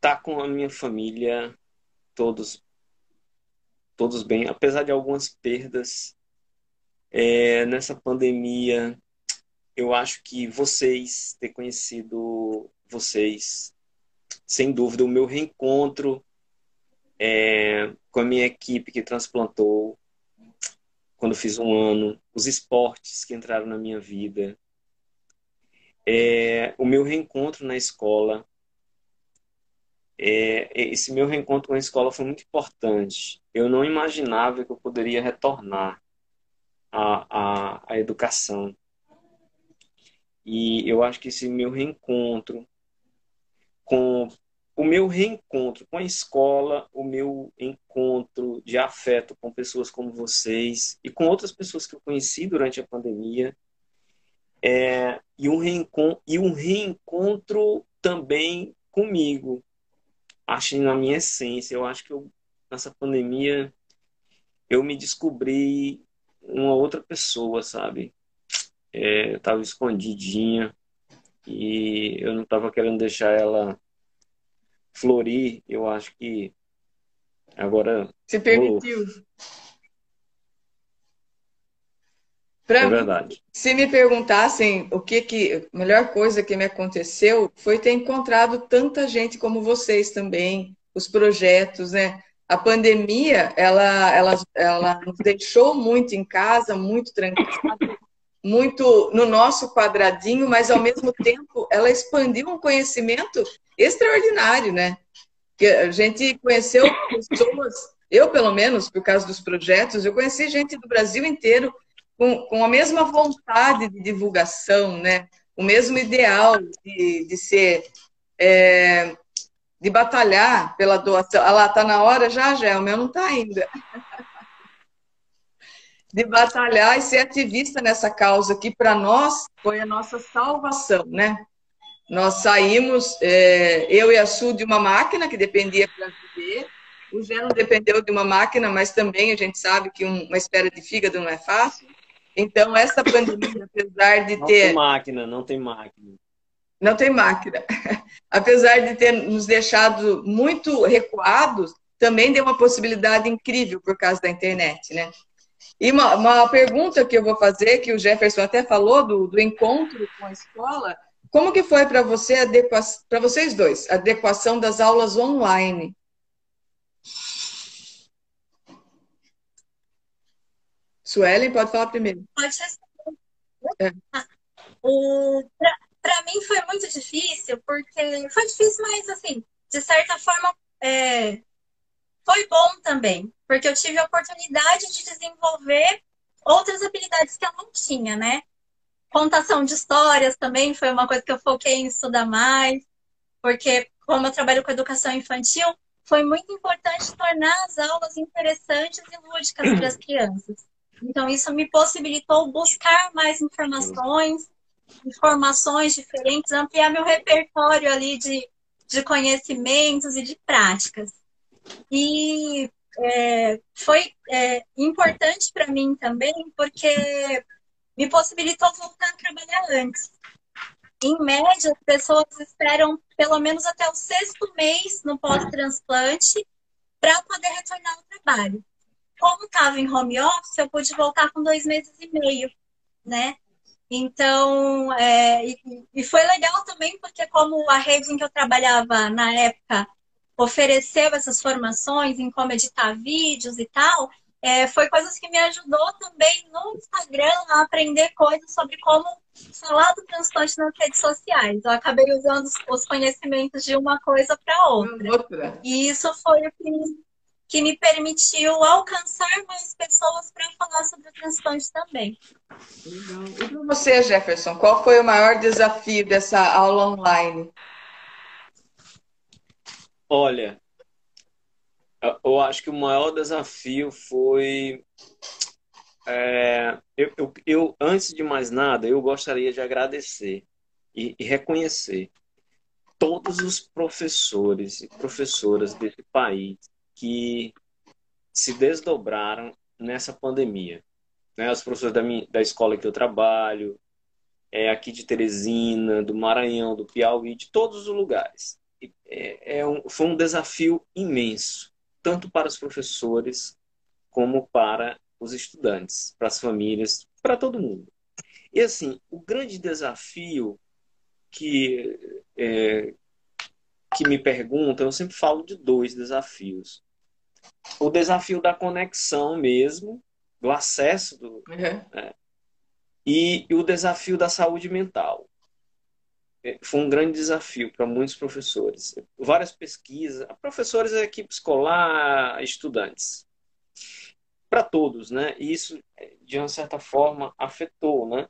tá com a minha família, todos, todos bem, apesar de algumas perdas é, nessa pandemia. Eu acho que vocês, ter conhecido vocês, sem dúvida, o meu reencontro é, com a minha equipe que transplantou, quando fiz um ano, os esportes que entraram na minha vida, é, o meu reencontro na escola. É, esse meu reencontro com a escola foi muito importante. Eu não imaginava que eu poderia retornar à, à, à educação. E eu acho que esse meu reencontro com o meu reencontro com a escola, o meu encontro de afeto com pessoas como vocês e com outras pessoas que eu conheci durante a pandemia, é, e, um reencontro, e um reencontro também comigo. Acho na minha essência, eu acho que eu, nessa pandemia eu me descobri uma outra pessoa, sabe? É, eu estava escondidinha e eu não estava querendo deixar ela florir, eu acho que agora. Se permitiu. Pra é verdade. Mim, se me perguntassem o que que a melhor coisa que me aconteceu foi ter encontrado tanta gente como vocês também, os projetos, né? A pandemia, ela, ela, ela nos deixou muito em casa, muito tranquila, muito no nosso quadradinho, mas ao mesmo tempo ela expandiu um conhecimento extraordinário, né? Que a gente conheceu pessoas, eu pelo menos, por causa dos projetos, eu conheci gente do Brasil inteiro com, com a mesma vontade de divulgação, né? O mesmo ideal de, de ser, é, de batalhar pela doação. Ah lá, tá na hora já, o meu não tá ainda. De batalhar e ser ativista nessa causa que para nós foi a nossa salvação, né? Nós saímos, é, eu e a Su, de uma máquina que dependia para viver. O Gé não dependeu de uma máquina, mas também a gente sabe que uma espera de fígado não é fácil. Então, essa pandemia, apesar de não ter. Não tem máquina, não tem máquina. Não tem máquina. apesar de ter nos deixado muito recuados, também deu uma possibilidade incrível por causa da internet, né? E uma, uma pergunta que eu vou fazer, que o Jefferson até falou do, do encontro com a escola, como que foi para você para vocês dois, a adequação das aulas online? Suelen, pode falar primeiro. Pode ser. É. Para mim foi muito difícil, porque foi difícil, mas assim, de certa forma, é, foi bom também, porque eu tive a oportunidade de desenvolver outras habilidades que eu não tinha, né? Contação de histórias também foi uma coisa que eu foquei em estudar mais, porque como eu trabalho com educação infantil, foi muito importante tornar as aulas interessantes e lúdicas para as crianças. Então, isso me possibilitou buscar mais informações, informações diferentes, ampliar meu repertório ali de, de conhecimentos e de práticas. E é, foi é, importante para mim também, porque me possibilitou voltar a trabalhar antes. Em média, as pessoas esperam pelo menos até o sexto mês no pós-transplante para poder retornar ao trabalho. Como estava em home office, eu pude voltar com dois meses e meio, né? Então, é, e, e, foi legal também, porque como a rede em que eu trabalhava na época ofereceu essas formações em como editar vídeos e tal, é, foi coisas que me ajudou também no Instagram a aprender coisas sobre como falar do transplante nas redes sociais. Eu acabei usando os conhecimentos de uma coisa para outra. outra. E isso foi o que me, que me permitiu alcançar mais pessoas para falar sobre o transplante também. Legal. E para você, Jefferson, qual foi o maior desafio dessa aula online? Olha, Eu acho que o maior desafio foi. É, eu, eu, eu, antes de mais nada, eu gostaria de agradecer e, e reconhecer todos os professores e professoras desse país que se desdobraram nessa pandemia. Né? Os professores da, minha, da escola que eu trabalho, é, aqui de Teresina, do Maranhão, do Piauí, de todos os lugares. É, é um, foi um desafio imenso tanto para os professores como para os estudantes, para as famílias, para todo mundo. E assim, o grande desafio que é, que me perguntam, eu sempre falo de dois desafios. O desafio da conexão mesmo, do acesso, do, uhum. né? e, e o desafio da saúde mental. É, foi um grande desafio para muitos professores. Várias pesquisas, professores, equipe escolar, estudantes. Para todos, né? E isso, de uma certa forma, afetou, né?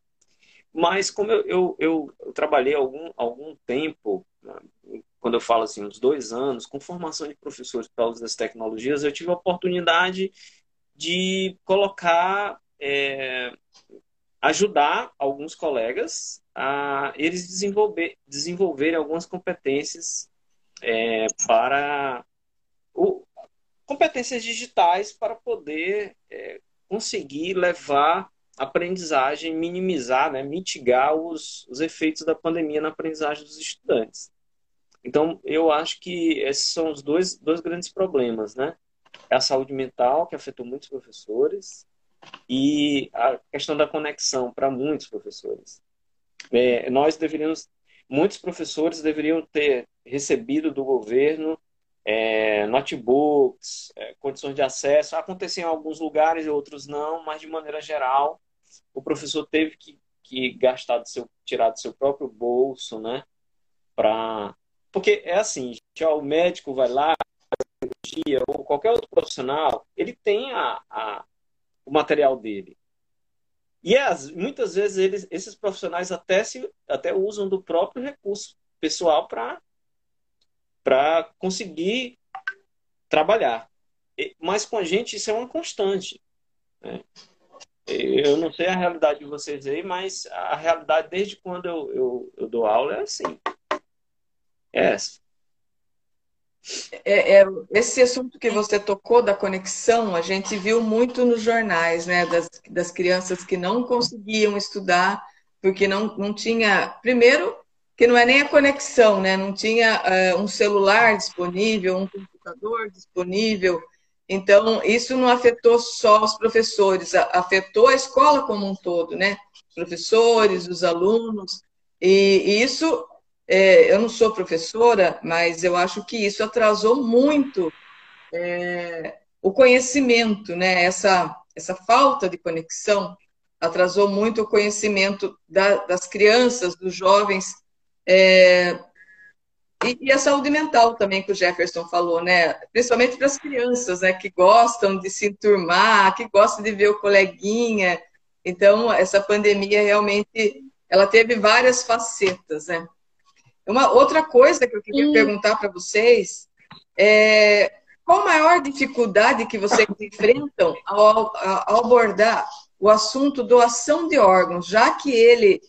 Mas como eu, eu, eu, eu trabalhei algum, algum tempo, né? quando eu falo assim, uns dois anos, com formação de professores para uso das tecnologias, eu tive a oportunidade de colocar, é, ajudar alguns colegas a eles desenvolver, desenvolverem algumas competências é, para o, competências digitais para poder é, conseguir levar aprendizagem, minimizar, né, mitigar os, os efeitos da pandemia na aprendizagem dos estudantes. Então, eu acho que esses são os dois, dois grandes problemas, né? É a saúde mental, que afetou muitos professores, e a questão da conexão para muitos professores. É, nós deveríamos, muitos professores deveriam ter recebido do governo é, notebooks, é, condições de acesso. Aconteceu em alguns lugares e outros não, mas de maneira geral, o professor teve que, que gastar do seu, tirar do seu próprio bolso, né? Pra... Porque é assim, já o médico vai lá, ou qualquer outro profissional, ele tem a, a, o material dele. E as, muitas vezes eles, esses profissionais até, se, até usam do próprio recurso pessoal para conseguir trabalhar. Mas com a gente isso é uma constante. Né? Eu não sei a realidade de vocês aí, mas a realidade desde quando eu, eu, eu dou aula é assim. É essa. É, é, esse assunto que você tocou da conexão, a gente viu muito nos jornais, né? Das, das crianças que não conseguiam estudar porque não, não tinha. Primeiro, que não é nem a conexão, né? Não tinha uh, um celular disponível, um computador disponível. Então, isso não afetou só os professores, afetou a escola como um todo, né? Os professores, os alunos. E, e isso é, eu não sou professora, mas eu acho que isso atrasou muito é, o conhecimento, né? Essa, essa falta de conexão atrasou muito o conhecimento da, das crianças, dos jovens, é, e, e, a saúde mental também, que o Jefferson falou, né? Principalmente para as crianças, né? Que gostam de se enturmar, que gostam de ver o coleguinha. Então, essa pandemia realmente, ela teve várias facetas, né? Uma outra coisa que eu queria perguntar para vocês é qual a maior dificuldade que vocês enfrentam ao, ao, abordar o assunto doação de órgãos, já que ele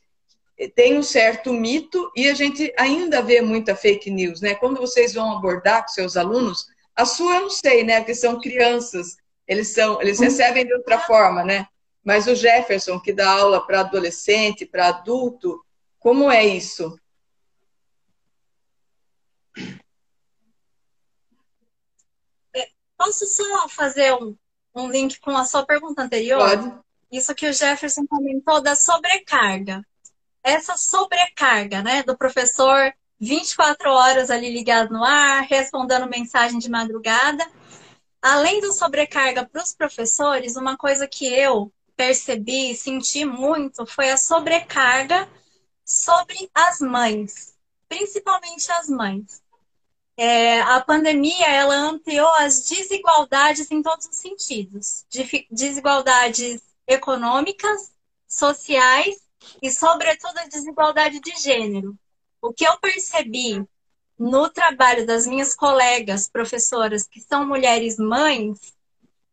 tem um certo mito e a gente ainda vê muita fake news, né? Quando vocês vão abordar com seus alunos, a sua eu não sei, né? Que são crianças, eles são, eles hum. recebem de outra forma, né? Mas o Jefferson que dá aula para adolescente, para adulto, como é isso? Posso só fazer um, um link com a sua pergunta anterior? Pode. Isso que o Jefferson comentou da sobrecarga. Essa sobrecarga, né, do professor 24 horas ali ligado no ar, respondendo mensagem de madrugada. Além do sobrecarga para os professores, uma coisa que eu percebi e senti muito foi a sobrecarga sobre as mães, principalmente as mães. É, a pandemia ela ampliou as desigualdades em todos os sentidos, desigualdades econômicas, sociais e, sobretudo, a desigualdade de gênero. O que eu percebi no trabalho das minhas colegas professoras, que são mulheres mães,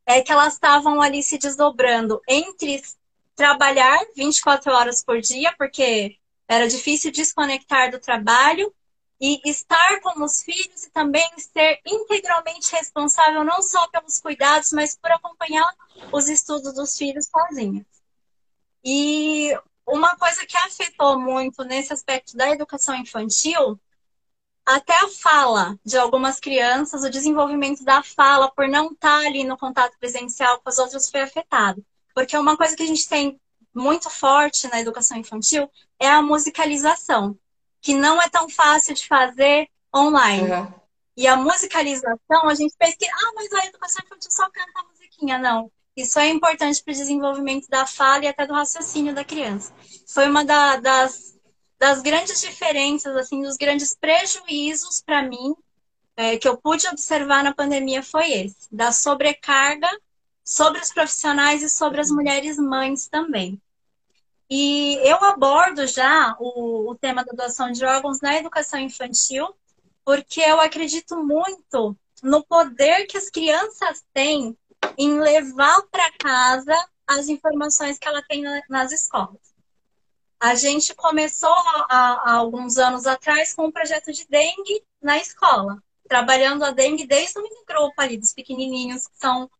é que elas estavam ali se desdobrando entre trabalhar 24 horas por dia, porque era difícil desconectar do trabalho, e estar com os filhos e também ser integralmente responsável não só pelos cuidados, mas por acompanhar os estudos dos filhos sozinhas. E uma coisa que afetou muito nesse aspecto da educação infantil, até a fala de algumas crianças, o desenvolvimento da fala por não estar ali no contato presencial com as outras foi afetado. Porque uma coisa que a gente tem muito forte na educação infantil é a musicalização que não é tão fácil de fazer online. Uhum. E a musicalização, a gente pensa que, ah, mas a educação infantil só canta a musiquinha. Não. Isso é importante para o desenvolvimento da fala e até do raciocínio da criança. Foi uma da, das, das grandes diferenças, assim, dos grandes prejuízos para mim é, que eu pude observar na pandemia foi esse, da sobrecarga sobre os profissionais e sobre as mulheres mães também. E eu abordo já o, o tema da doação de órgãos na educação infantil, porque eu acredito muito no poder que as crianças têm em levar para casa as informações que ela tem na, nas escolas. A gente começou há, alguns anos atrás com um projeto de dengue na escola, trabalhando a dengue desde o grupo ali, dos pequenininhos que são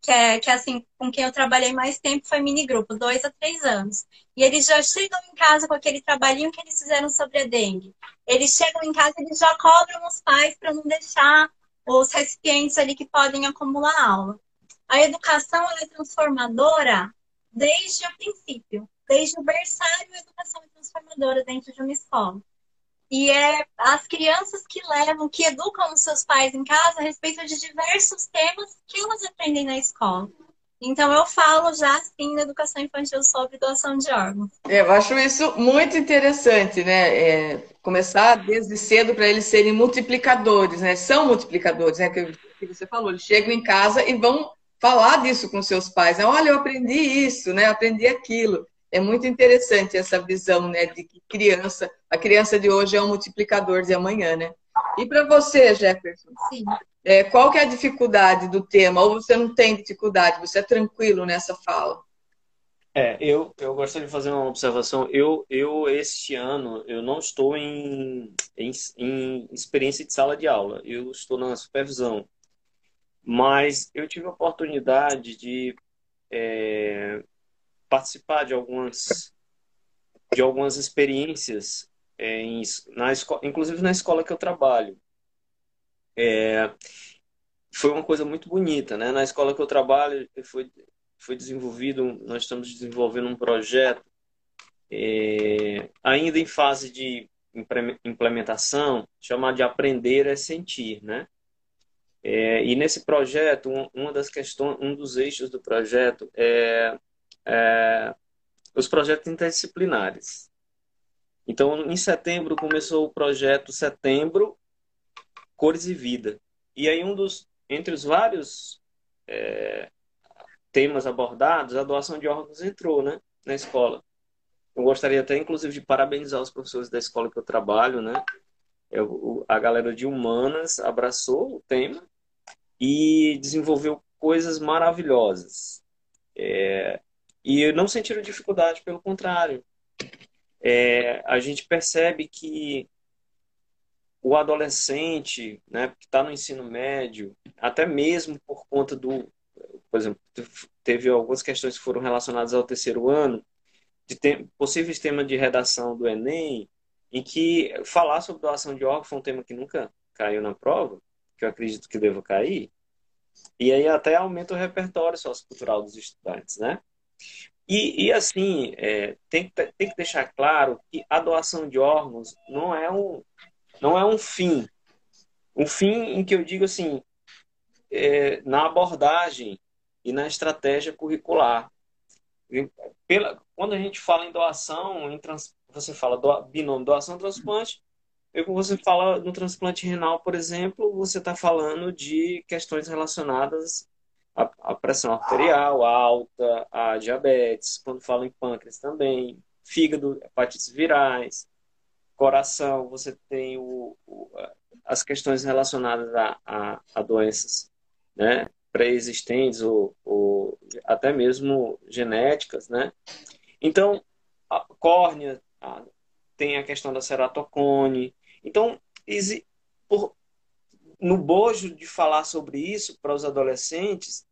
que é, que é assim, com quem eu trabalhei mais tempo foi mini grupo, dois a três anos. E eles já chegam em casa com aquele trabalhinho que eles fizeram sobre a dengue. Eles chegam em casa eles já cobram os pais para não deixar os recipientes ali que podem acumular aula. A educação é transformadora desde o princípio, desde o berçário, a educação é transformadora dentro de uma escola. E é as crianças que levam, que educam os seus pais em casa a respeito de diversos temas que elas aprendem na escola. Então eu falo já sim na educação infantil sobre doação de órgãos. Eu acho isso muito interessante, né? É, começar desde cedo para eles serem multiplicadores, né? São multiplicadores, né? Que, que você falou, eles chegam em casa e vão falar disso com seus pais. Né? Olha, eu aprendi isso, né? Aprendi aquilo. É muito interessante essa visão, né, de que criança, a criança de hoje é um multiplicador de amanhã, né? E para você, Jefferson? Sim. É, qual que é a dificuldade do tema? Ou você não tem dificuldade? Você é tranquilo nessa fala? É, eu, eu gostaria de fazer uma observação. Eu, eu este ano, eu não estou em, em, em experiência de sala de aula. Eu estou na supervisão. Mas eu tive a oportunidade de é, participar de algumas de algumas experiências é, em, na escola, inclusive na escola que eu trabalho. É, foi uma coisa muito bonita, né? Na escola que eu trabalho foi foi desenvolvido, nós estamos desenvolvendo um projeto é, ainda em fase de implementação, chamado de aprender é sentir, né? É, e nesse projeto, um, uma das questões, um dos eixos do projeto é é, os projetos interdisciplinares. Então, em setembro começou o projeto Setembro Cores e Vida. E aí um dos entre os vários é, temas abordados, a doação de órgãos entrou, né, na escola. Eu gostaria até, inclusive, de parabenizar os professores da escola que eu trabalho, né? Eu, a galera de humanas abraçou o tema e desenvolveu coisas maravilhosas. É, e não sentiram dificuldade, pelo contrário. É, a gente percebe que o adolescente, né, que está no ensino médio, até mesmo por conta do, por exemplo, teve algumas questões que foram relacionadas ao terceiro ano, de tem, possíveis temas de redação do Enem, em que falar sobre doação de órgãos foi um tema que nunca caiu na prova, que eu acredito que deva cair, e aí até aumenta o repertório sociocultural dos estudantes, né? E, e assim, é, tem, que, tem que deixar claro que a doação de órgãos não é um, não é um fim. Um fim em que eu digo assim, é, na abordagem e na estratégia curricular. Pela, quando a gente fala em doação, em trans, você fala do, binômio doação transplante, e quando você fala no transplante renal, por exemplo, você está falando de questões relacionadas a, a pressão arterial alta, a diabetes, quando falo em pâncreas também, fígado, hepatites virais. coração, você tem o, o, as questões relacionadas a, a, a doenças né, pré-existentes ou, ou, até mesmo genéticas, né? Então, a córnea a, tem a questão da ceratocone. Então, por, no bojo de falar sobre isso para os adolescentes,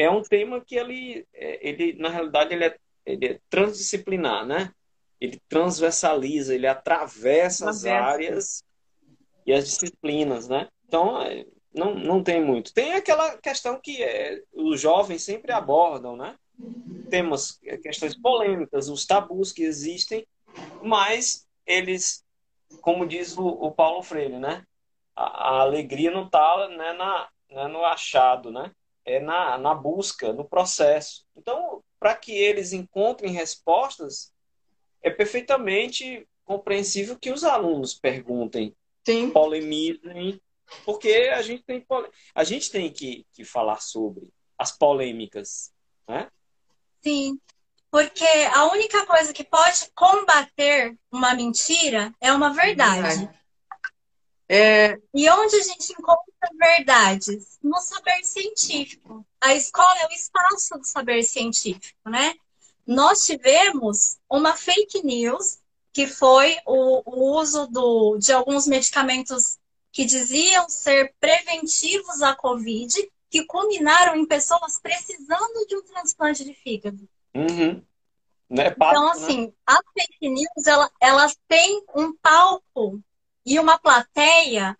é um tema que ele, é, ele na realidade, ele é, ele é transdisciplinar, né? Ele transversaliza, ele atravessa as áreas e as disciplinas, né? Então, é, não, não tem muito. Tem aquela questão que é, os jovens sempre abordam, né? Temas, é, questões polêmicas, os tabus que existem, mas eles, como diz o, o Paulo Freire, né? A, a alegria não está né, na, né, no achado, né? É na, na busca, no processo. Então, para que eles encontrem respostas, é perfeitamente compreensível que os alunos perguntem, Sim. polemizem, porque a gente tem, a gente tem que, que falar sobre as polêmicas, né? Sim, porque a única coisa que pode combater uma mentira é uma verdade. É... E onde a gente encontra verdades? No saber científico. A escola é o espaço do saber científico, né? Nós tivemos uma fake news, que foi o, o uso do, de alguns medicamentos que diziam ser preventivos à Covid, que culminaram em pessoas precisando de um transplante de fígado. Uhum. É então, né? assim, né? as fake news, ela, elas têm um palco e uma plateia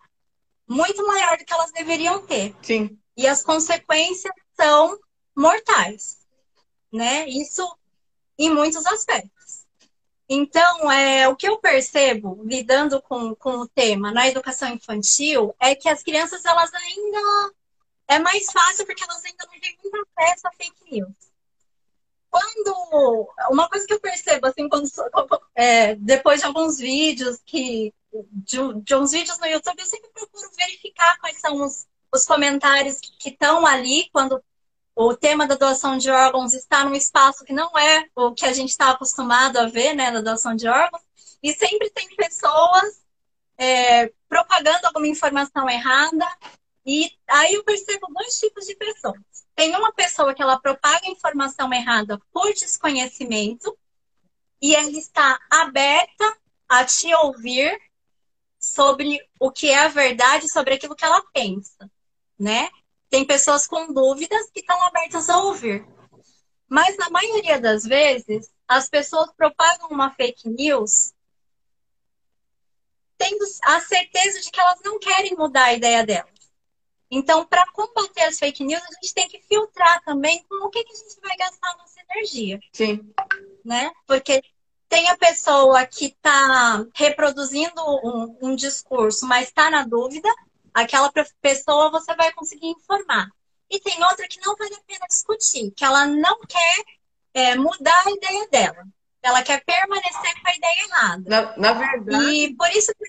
muito maior do que elas deveriam ter. Sim. E as consequências são mortais, né? Isso em muitos aspectos. Então, é, o que eu percebo, lidando com, com o tema na educação infantil, é que as crianças, elas ainda... É mais fácil porque elas ainda não têm muito acesso a fake news. Quando... Uma coisa que eu percebo, assim, quando, é, depois de alguns vídeos que... De, de, uns vídeos no YouTube, eu sempre procuro verificar quais são os, os comentários que estão ali quando o tema da doação de órgãos está num espaço que não é o que a gente está acostumado a ver, né, da doação de órgãos, e sempre tem pessoas é, propagando alguma informação errada, e aí eu percebo dois tipos de pessoas. Tem uma pessoa que ela propaga informação errada por desconhecimento, e ela está aberta a te ouvir sobre o que é a verdade, sobre aquilo que ela pensa, né? Tem pessoas com dúvidas que estão abertas a ouvir. Mas na maioria das vezes, as pessoas propagam uma fake news tendo a certeza de que elas não querem mudar a ideia delas. Então, para combater as fake news, a gente tem que filtrar também com o que, que a gente vai gastar nossa energia. Sim. Né? Porque tem a pessoa que está reproduzindo um, um discurso, mas está na dúvida, aquela pessoa você vai conseguir informar. E tem outra que não vale a pena discutir, que ela não quer é, mudar a ideia dela. Ela quer permanecer com a ideia errada. Na, na verdade. E por isso que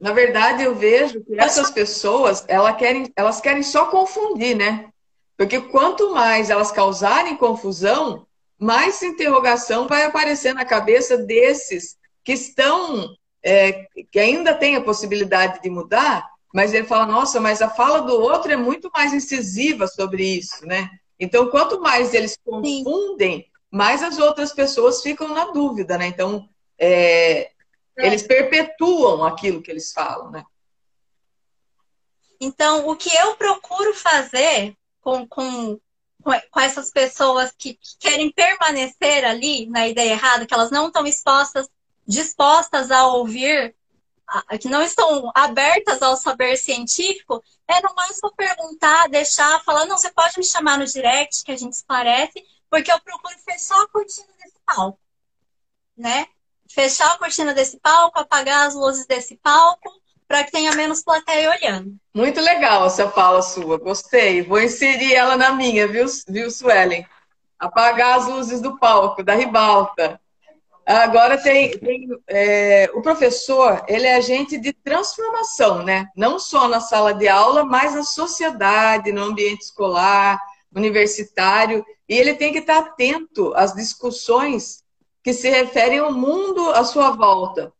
na verdade, eu vejo que essas pessoas, elas querem, elas querem só confundir, né? Porque quanto mais elas causarem confusão, mais interrogação vai aparecer na cabeça desses que estão, é, que ainda têm a possibilidade de mudar, mas ele fala, nossa, mas a fala do outro é muito mais incisiva sobre isso, né? Então, quanto mais eles confundem, Sim. mais as outras pessoas ficam na dúvida, né? Então, é, é. eles perpetuam aquilo que eles falam, né? Então, o que eu procuro fazer com, com, com essas pessoas que querem permanecer ali na ideia errada, que elas não estão expostas, dispostas a ouvir que não estão abertas ao saber científico, é no máximo perguntar, deixar, falar, não, você pode me chamar no direct, que a gente esclarece, porque eu procuro fechar a cortina desse palco, né? Fechar a cortina desse palco, apagar as luzes desse palco, para que tenha menos plateia olhando. Muito legal essa fala sua, gostei. Vou inserir ela na minha, viu, viu Suelen? Apagar as luzes do palco, da ribalta. Agora tem, tem é, o professor, ele é agente de transformação, né? Não só na sala de aula, mas na sociedade, no ambiente escolar, universitário, e ele tem que estar atento às discussões que se referem ao mundo à sua volta.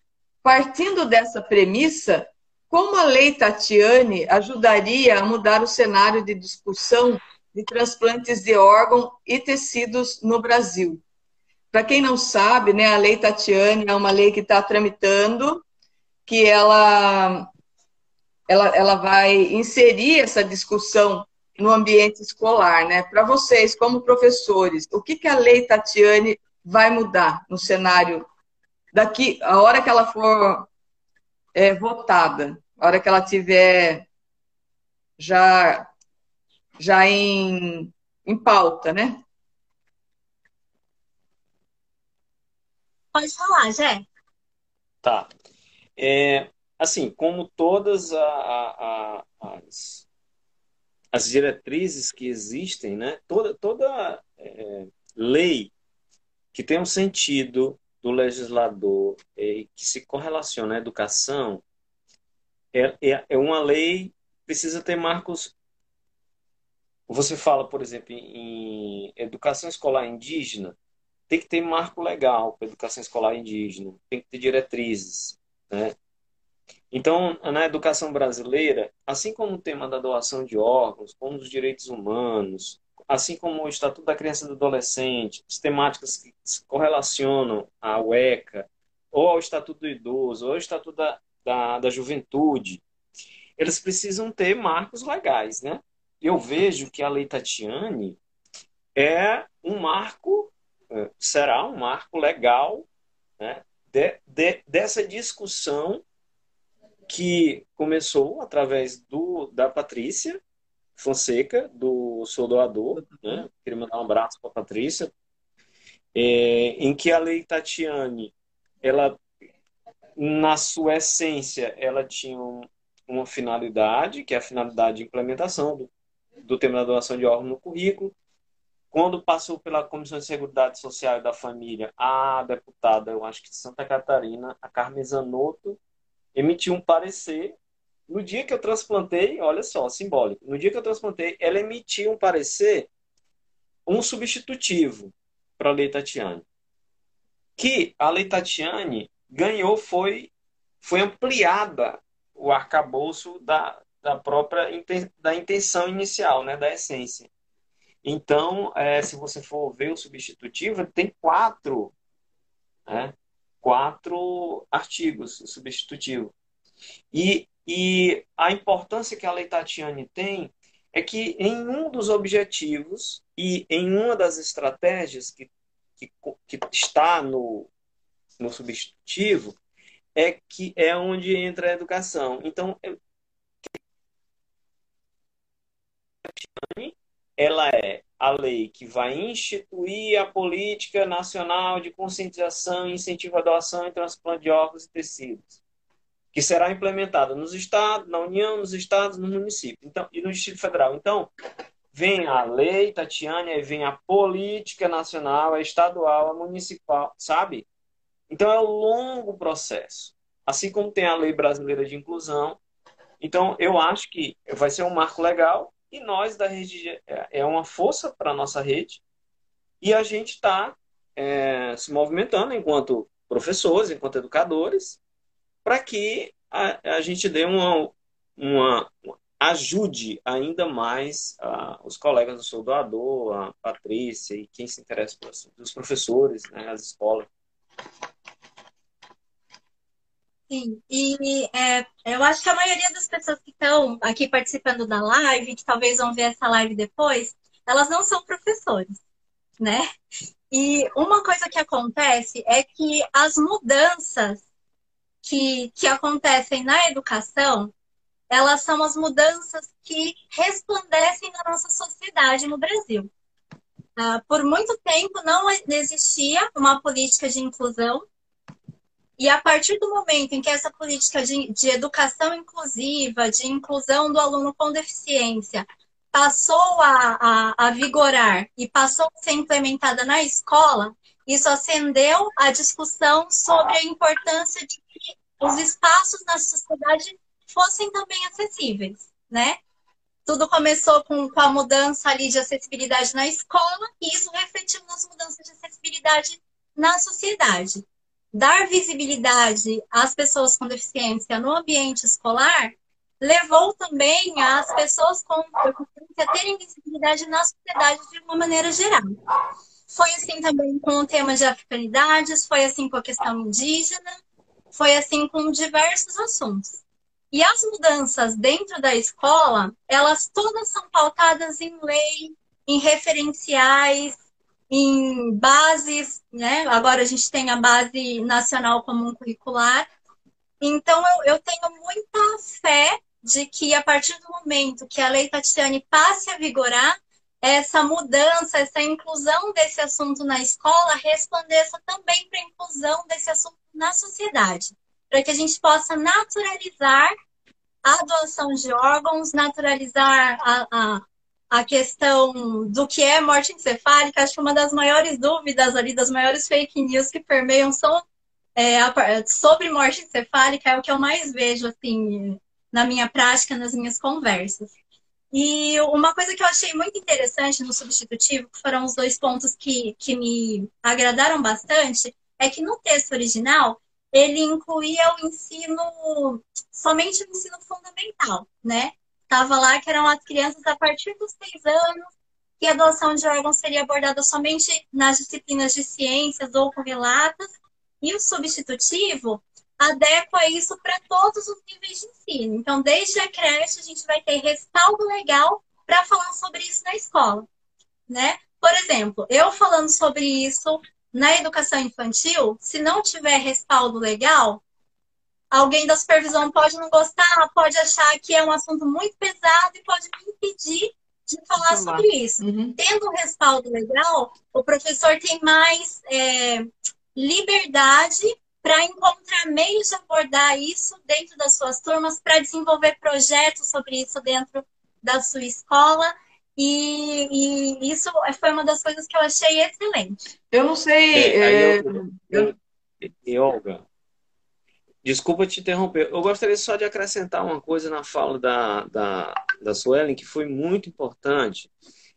partindo dessa premissa, como a lei Tatiane ajudaria a mudar o cenário de discussão de transplantes de órgão e tecidos no Brasil? Para quem não sabe, né, a lei Tatiane é uma lei que está tramitando, que ela, ela, ela vai inserir essa discussão no ambiente escolar, né? Para vocês, como professores, o que, que a lei Tatiane vai mudar no cenário daqui, a hora que ela for é, votada, a hora que ela tiver já, já em, em pauta, né? Pode falar, Jé. Tá. É, assim, como todas a, a, a, as, as diretrizes que existem, né? toda, toda é, lei que tem um sentido do legislador e que se correlaciona à educação é, é, é uma lei precisa ter marcos. Você fala, por exemplo, em educação escolar indígena, tem que ter marco legal para educação escolar indígena, tem que ter diretrizes, né? Então, na educação brasileira, assim como o tema da doação de órgãos, como os direitos humanos, assim como o Estatuto da Criança e do Adolescente, as temáticas que se correlacionam ao ECA, ou ao Estatuto do Idoso, ou ao Estatuto da, da, da Juventude, eles precisam ter marcos legais, né? Eu vejo que a Lei Tatiane é um marco, é, será um marco legal né, de, de, dessa discussão que começou através do, da Patrícia, Fonseca, do Sou Doador, né? Queria mandar um abraço para a Patrícia, é, em que a lei Tatiane, ela, na sua essência, ela tinha um, uma finalidade, que é a finalidade de implementação do, do tema da doação de órgãos no currículo. Quando passou pela Comissão de Seguridade Social e da Família, a deputada, eu acho que de Santa Catarina, a Carmen Zanotto, emitiu um parecer no dia que eu transplantei, olha só, simbólico. No dia que eu transplantei, ela emitiu um parecer, um substitutivo para a Lei Tatiane. Que a Lei Tatiane ganhou foi, foi ampliada o arcabouço da, da própria da intenção inicial, né, da essência. Então, é, se você for ver o substitutivo, tem quatro, né, quatro artigos substitutivo. E e a importância que a Lei Tatiane tem é que em um dos objetivos e em uma das estratégias que, que, que está no, no substitutivo é que é onde entra a educação. Então, ela é a lei que vai instituir a política nacional de conscientização e incentivo à doação e transplante de órgãos e tecidos que será implementada nos estados, na União, nos estados, no município então, e no Distrito Federal. Então, vem a lei, Tatiane, vem a política nacional, a estadual, a municipal, sabe? Então, é um longo processo. Assim como tem a lei brasileira de inclusão. Então, eu acho que vai ser um marco legal e nós da rede é, é uma força para a nossa rede e a gente está é, se movimentando enquanto professores, enquanto educadores, para que a, a, gente dê uma, uma, ajude ainda mais uh, os colegas do seu doador, a Patrícia e quem se interessa por os professores, né, as escolas. Sim, e é, eu acho que a maioria das pessoas que estão aqui participando da live, que talvez vão ver essa live depois, elas não são professores, né? E uma coisa que acontece é que as mudanças que, que acontecem na educação, elas são as mudanças que resplandecem na nossa sociedade no Brasil. Uh, por muito tempo não existia uma política de inclusão, e a partir do momento em que essa política de, de educação inclusiva, de inclusão do aluno com deficiência, passou a, a, a vigorar e passou a ser implementada na escola, isso acendeu a discussão sobre a importância de os espaços na sociedade fossem também acessíveis, né? Tudo começou com, com a mudança ali de acessibilidade na escola e isso refletiu nas mudanças de acessibilidade na sociedade. dar visibilidade às pessoas com deficiência no ambiente escolar levou também as pessoas com deficiência a terem visibilidade na sociedade de uma maneira geral. Foi assim também com o tema de africanidades, foi assim com a questão indígena, foi assim com diversos assuntos. E as mudanças dentro da escola, elas todas são pautadas em lei, em referenciais, em bases, né? Agora a gente tem a base nacional comum curricular. Então eu, eu tenho muita fé de que a partir do momento que a lei Tatiane passe a vigorar, essa mudança, essa inclusão desse assunto na escola respondeça também para a inclusão desse assunto na sociedade, para que a gente possa naturalizar a doação de órgãos, naturalizar a, a, a questão do que é morte encefálica. Acho que uma das maiores dúvidas ali, das maiores fake news que permeiam são é, sobre morte encefálica, é o que eu mais vejo assim na minha prática, nas minhas conversas. E uma coisa que eu achei muito interessante no substitutivo, que foram os dois pontos que, que me agradaram bastante, é que no texto original ele incluía o ensino, somente o ensino fundamental, né? Estava lá que eram as crianças a partir dos seis anos, que a doação de órgãos seria abordada somente nas disciplinas de ciências ou correlatas, e o substitutivo adequa isso para todos os níveis de ensino. Então, desde a creche, a gente vai ter respaldo legal para falar sobre isso na escola, né? Por exemplo, eu falando sobre isso na educação infantil, se não tiver respaldo legal, alguém da supervisão pode não gostar, pode achar que é um assunto muito pesado e pode me impedir de falar sobre isso. Uhum. Tendo um respaldo legal, o professor tem mais é, liberdade para encontrar meios de abordar isso dentro das suas turmas, para desenvolver projetos sobre isso dentro da sua escola. E, e, isso foi uma das coisas que eu achei excelente. Eu não sei. É, eu, eu, Olga, desculpa te interromper. Eu gostaria só de acrescentar uma coisa na fala da, da, da Suelen, que foi muito importante.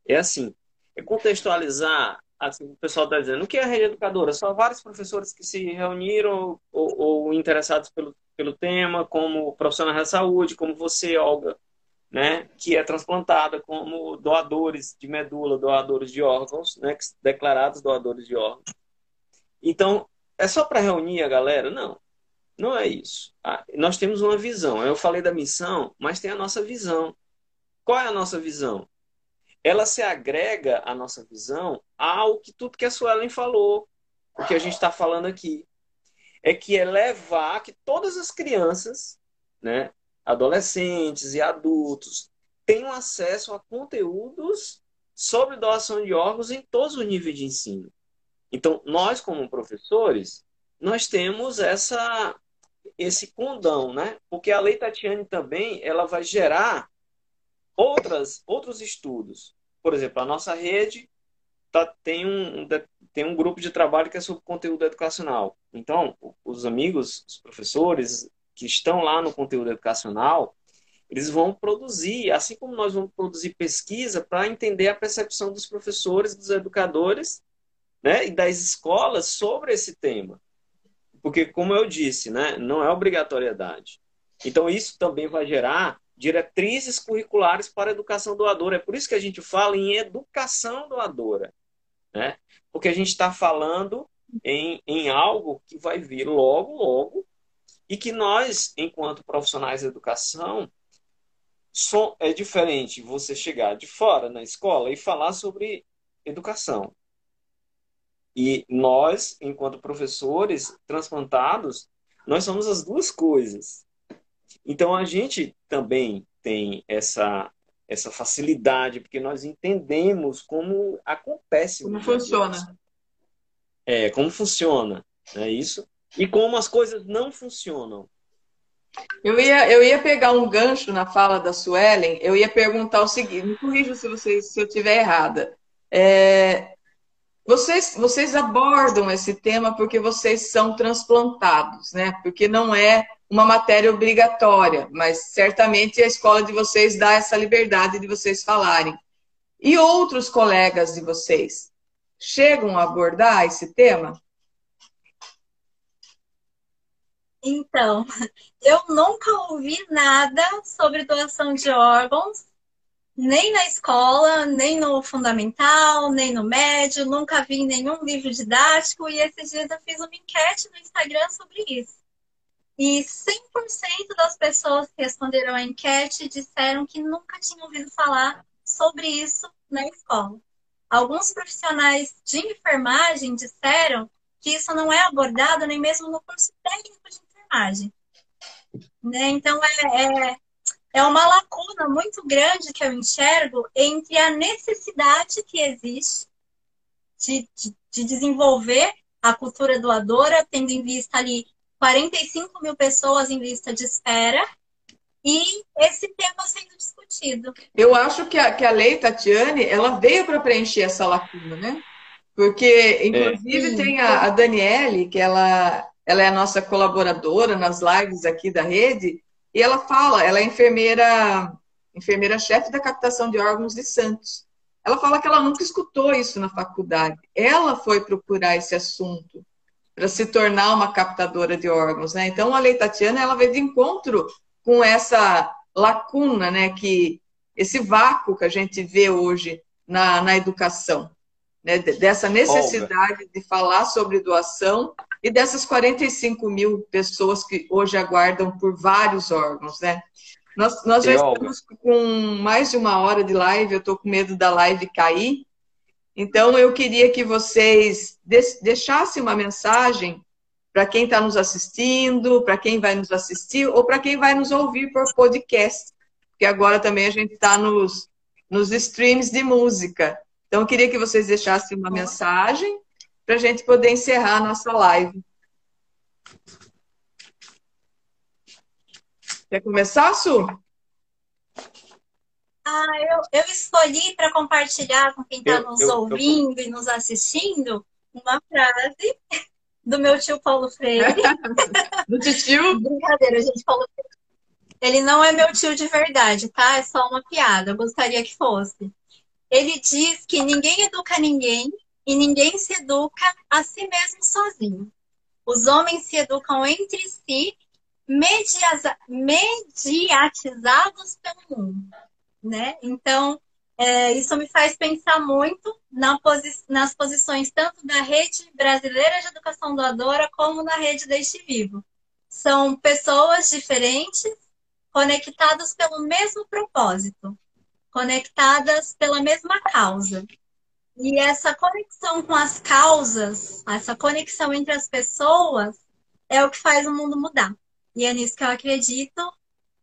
É assim, é contextualizar assim, o pessoal está dizendo, o que é a rede educadora? São vários professores que se reuniram ou, ou, interessados pelo, pelo tema, como profissionais da saúde, como você, Olga, né, que é transplantada, como doadores de medula, doadores de órgãos, né, declarados doadores de órgãos. Então, é só para reunir a galera? Não, não é isso. Ah, nós temos uma visão. Eu falei da missão, mas tem a nossa visão. Qual é a nossa visão? Ela se agrega à nossa visão ao que tudo que a Suelen falou, o que a gente está falando aqui. É que é levar que todas as crianças, né, adolescentes e adultos, tenham acesso a conteúdos sobre doação de órgãos em todos os níveis de ensino. Então, nós, como professores, nós temos essa esse condão, né? Porque a Lei Tatiane também ela vai gerar outras, outros estudos. Por exemplo, a nossa rede tá, tem, um, tem um grupo de trabalho que é sobre conteúdo educacional. Então, os amigos, os professores que estão lá no conteúdo educacional, eles vão produzir, assim como nós vamos produzir pesquisa para entender a percepção dos professores, dos educadores né, e das escolas sobre esse tema. Porque, como eu disse, né, não é obrigatoriedade. Então, isso também vai gerar diretrizes curriculares para a educação doadora. É por isso que a gente fala em educação doadora, né? Porque a gente está falando em, em algo que vai vir logo, logo, e que nós, enquanto profissionais de educação, so, é diferente você chegar de fora na escola e falar sobre educação. E nós, enquanto professores transplantados, nós somos as duas coisas. Então a gente também tem essa essa facilidade porque nós entendemos como acontece. Como funciona? É, como funciona, é isso? E como as coisas não funcionam. Eu ia, eu ia pegar um gancho na fala da Suelen, eu ia perguntar o seguinte, me corrija se, vocês, se eu estiver errada. É, vocês, vocês abordam esse tema porque vocês são transplantados, né? Porque não é uma matéria obrigatória, mas certamente a escola de vocês dá essa liberdade de vocês falarem. E outros colegas de vocês chegam a abordar esse tema? Então, eu nunca ouvi nada sobre doação de órgãos, nem na escola, nem no fundamental, nem no médio, nunca vi nenhum livro didático, e esses dias eu fiz uma enquete no Instagram sobre isso. E 100% das pessoas que responderam à enquete disseram que nunca tinham ouvido falar sobre isso na escola. Alguns profissionais de enfermagem disseram que isso não é abordado nem mesmo no curso técnico de enfermagem. Né? Então, é, é, é uma lacuna muito grande que eu enxergo entre a necessidade que existe de, de, de desenvolver a cultura doadora, tendo em vista ali 45 mil pessoas em lista de espera e esse tema sendo discutido. Eu acho que a, que a lei Tatiane, ela veio para preencher essa lacuna, né? Porque, inclusive, é. tem a, a Daniele, que ela, ela é a nossa colaboradora nas lives aqui da rede, e ela fala, ela é enfermeira, enfermeira-chefe da captação de órgãos de Santos. Ela fala que ela nunca escutou isso na faculdade. Ela foi procurar esse assunto para se tornar uma captadora de órgãos, né? Então a Lei Tatiana ela veio de encontro com essa lacuna, né? Que esse vácuo que a gente vê hoje na, na educação, né? Dessa necessidade Olga. de falar sobre doação e dessas 45 mil pessoas que hoje aguardam por vários órgãos, né? Nós, nós já estamos com mais de uma hora de live, eu estou com medo da live cair, então, eu queria que vocês deixassem uma mensagem para quem está nos assistindo, para quem vai nos assistir ou para quem vai nos ouvir por podcast, porque agora também a gente está nos, nos streams de música. Então, eu queria que vocês deixassem uma mensagem para a gente poder encerrar a nossa live. Quer começar, Su? Ah, eu, eu escolhi para compartilhar com quem está nos eu, ouvindo eu... e nos assistindo uma frase do meu tio Paulo Freire. do tio? Brincadeira, gente. Paulo Freire. Ele não é meu tio de verdade, tá? É só uma piada. Eu gostaria que fosse. Ele diz que ninguém educa ninguém e ninguém se educa a si mesmo sozinho. Os homens se educam entre si, mediatizados pelo mundo né? Então, é, isso me faz pensar muito na posi nas posições tanto da rede brasileira de educação doadora como na rede Deixe Vivo. São pessoas diferentes, conectadas pelo mesmo propósito, conectadas pela mesma causa. E essa conexão com as causas, essa conexão entre as pessoas, é o que faz o mundo mudar. E é nisso que eu acredito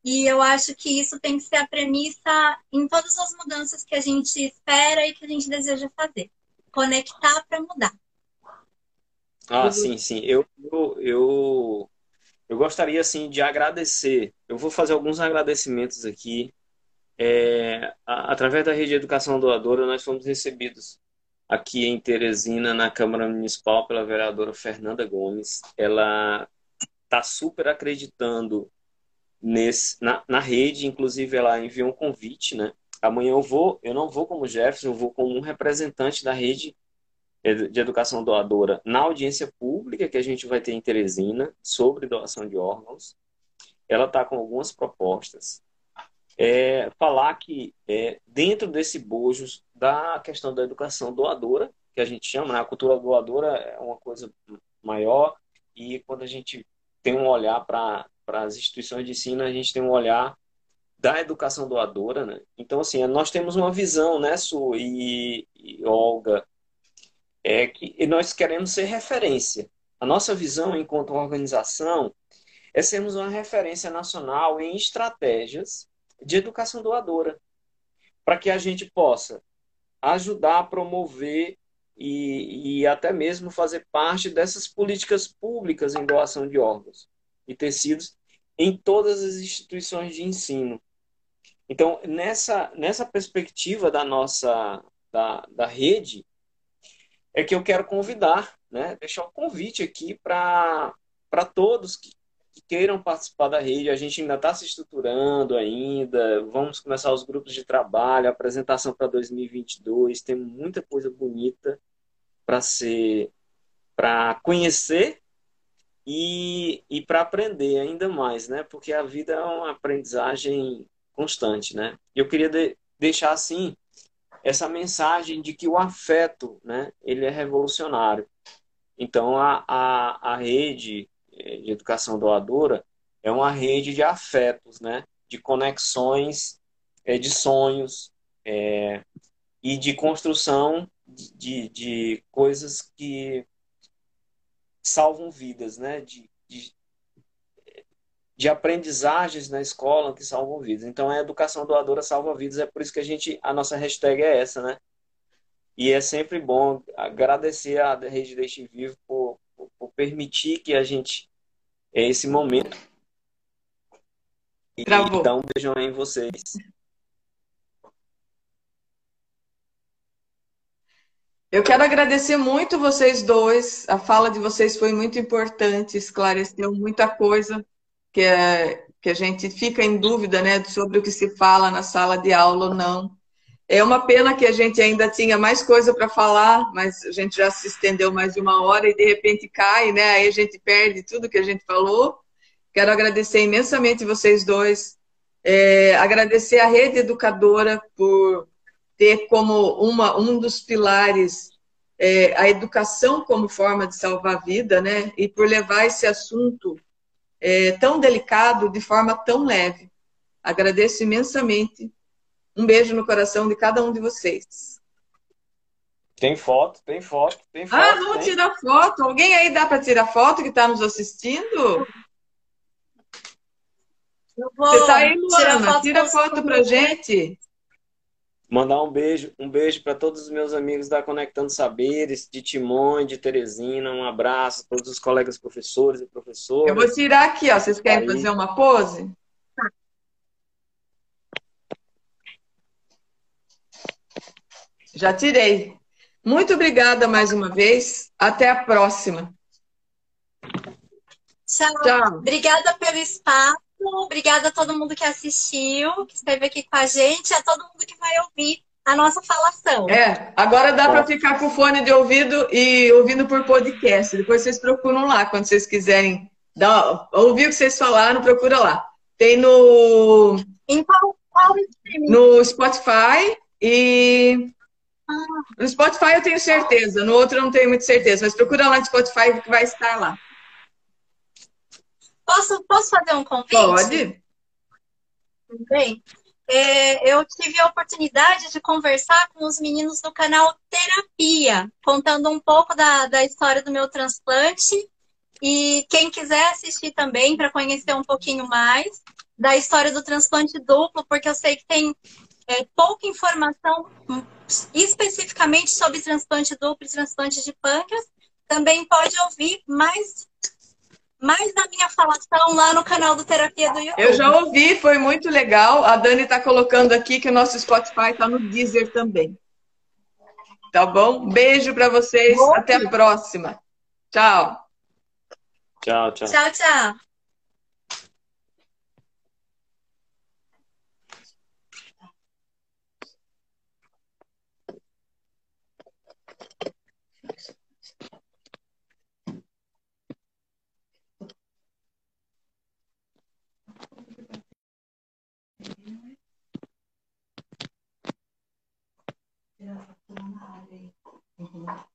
e eu acho que isso tem que ser a premissa em todas as mudanças que a gente espera e que a gente deseja fazer. Conectar para mudar. Ah, sim, sim. Eu, eu, eu, eu gostaria, assim, de agradecer. Eu vou fazer alguns agradecimentos aqui. É, através da Rede de Educação Doadora, nós fomos recebidos aqui em Teresina, na Câmara Municipal, pela vereadora Fernanda Gomes. Ela está super acreditando nesse, na, na rede, inclusive ela enviou um convite, né? Amanhã eu vou, eu não vou como Jefferson, eu vou como um representante da rede de educação doadora na audiência pública que a gente vai ter em Teresina sobre doação de órgãos. Ela está com algumas propostas. É, falar que é, dentro desse bojo da questão da educação doadora, que a gente chama, né? a cultura doadora é uma coisa maior, e quando a gente tem um olhar para para as instituições de ensino, a gente tem um olhar da educação doadora, né? Então, assim, nós temos uma visão, né, Su e, e Olga, é que nós queremos ser referência. A nossa visão, enquanto organização, é sermos uma referência nacional em estratégias de educação doadora, para que a gente possa ajudar a promover e, e até mesmo fazer parte dessas políticas públicas em doação de órgãos e tecidos em todas as instituições de ensino. Então, nessa, nessa perspectiva da nossa da, da rede, é que eu quero convidar, né, deixar um convite aqui para todos que, que queiram participar da rede. A gente ainda está se estruturando ainda, vamos começar os grupos de trabalho, apresentação para 2022, tem muita coisa bonita para ser para conhecer e, e para aprender ainda mais, né? Porque a vida é uma aprendizagem constante, né? Eu queria de, deixar assim essa mensagem de que o afeto, né? Ele é revolucionário. Então a, a, a rede eh, de educação doadora é uma rede de afetos, né? De conexões, é, de sonhos é, e de construção de, de, de coisas que salvam vidas, né? De, de, de, aprendizagens na escola que salvam vidas. Então, a educação doadora salva vidas. É por isso que a gente, a nossa hashtag é essa, né? E é sempre bom agradecer a Rede Deixe Vivo por, por, por permitir que a gente, é esse momento, e Travou. dar um beijão em vocês. Eu quero agradecer muito vocês dois. A fala de vocês foi muito importante, esclareceu muita coisa que, é, que a gente fica em dúvida né, sobre o que se fala na sala de aula ou não. É uma pena que a gente ainda tinha mais coisa para falar, mas a gente já se estendeu mais de uma hora e de repente cai, né? Aí a gente perde tudo que a gente falou. Quero agradecer imensamente vocês dois. É, agradecer a rede educadora por ter como uma, um dos pilares é, a educação como forma de salvar a vida, né? E por levar esse assunto é, tão delicado de forma tão leve. Agradeço imensamente. Um beijo no coração de cada um de vocês. Tem foto, tem foto, tem foto. Ah, vamos tem. tirar foto. Alguém aí dá para tirar foto que está nos assistindo? Você está aí, Luana? Tira foto para gente. Mandar um beijo, um beijo para todos os meus amigos da Conectando Saberes, de Timon, de Teresina, um abraço a todos os colegas professores e professoras. Eu vou tirar aqui, ó. Vocês querem Aí. fazer uma pose? Já tirei. Muito obrigada mais uma vez. Até a próxima. Tchau. Tchau. Obrigada pelo espaço. Obrigada a todo mundo que assistiu, que esteve aqui com a gente, a todo mundo que vai ouvir a nossa falação. É, agora dá para ficar com fone de ouvido e ouvindo por podcast. Depois vocês procuram lá, quando vocês quiserem ouvir o que vocês falaram, procura lá. Tem no. Em qual, qual No Spotify e. Ah. No Spotify eu tenho certeza, no outro eu não tenho muita certeza, mas procura lá no Spotify que vai estar lá. Posso, posso fazer um convite? Pode. Bem, é, eu tive a oportunidade de conversar com os meninos do canal Terapia, contando um pouco da, da história do meu transplante. E quem quiser assistir também, para conhecer um pouquinho mais da história do transplante duplo, porque eu sei que tem é, pouca informação hum, especificamente sobre transplante duplo e transplante de pâncreas, também pode ouvir mais mais da minha falação lá no canal do Terapia do YouTube. Eu já ouvi, foi muito legal. A Dani está colocando aqui que o nosso Spotify está no Deezer também. Tá bom? Beijo para vocês. Até a próxima. Tchau. Tchau, tchau. Tchau, tchau. 嗯哼。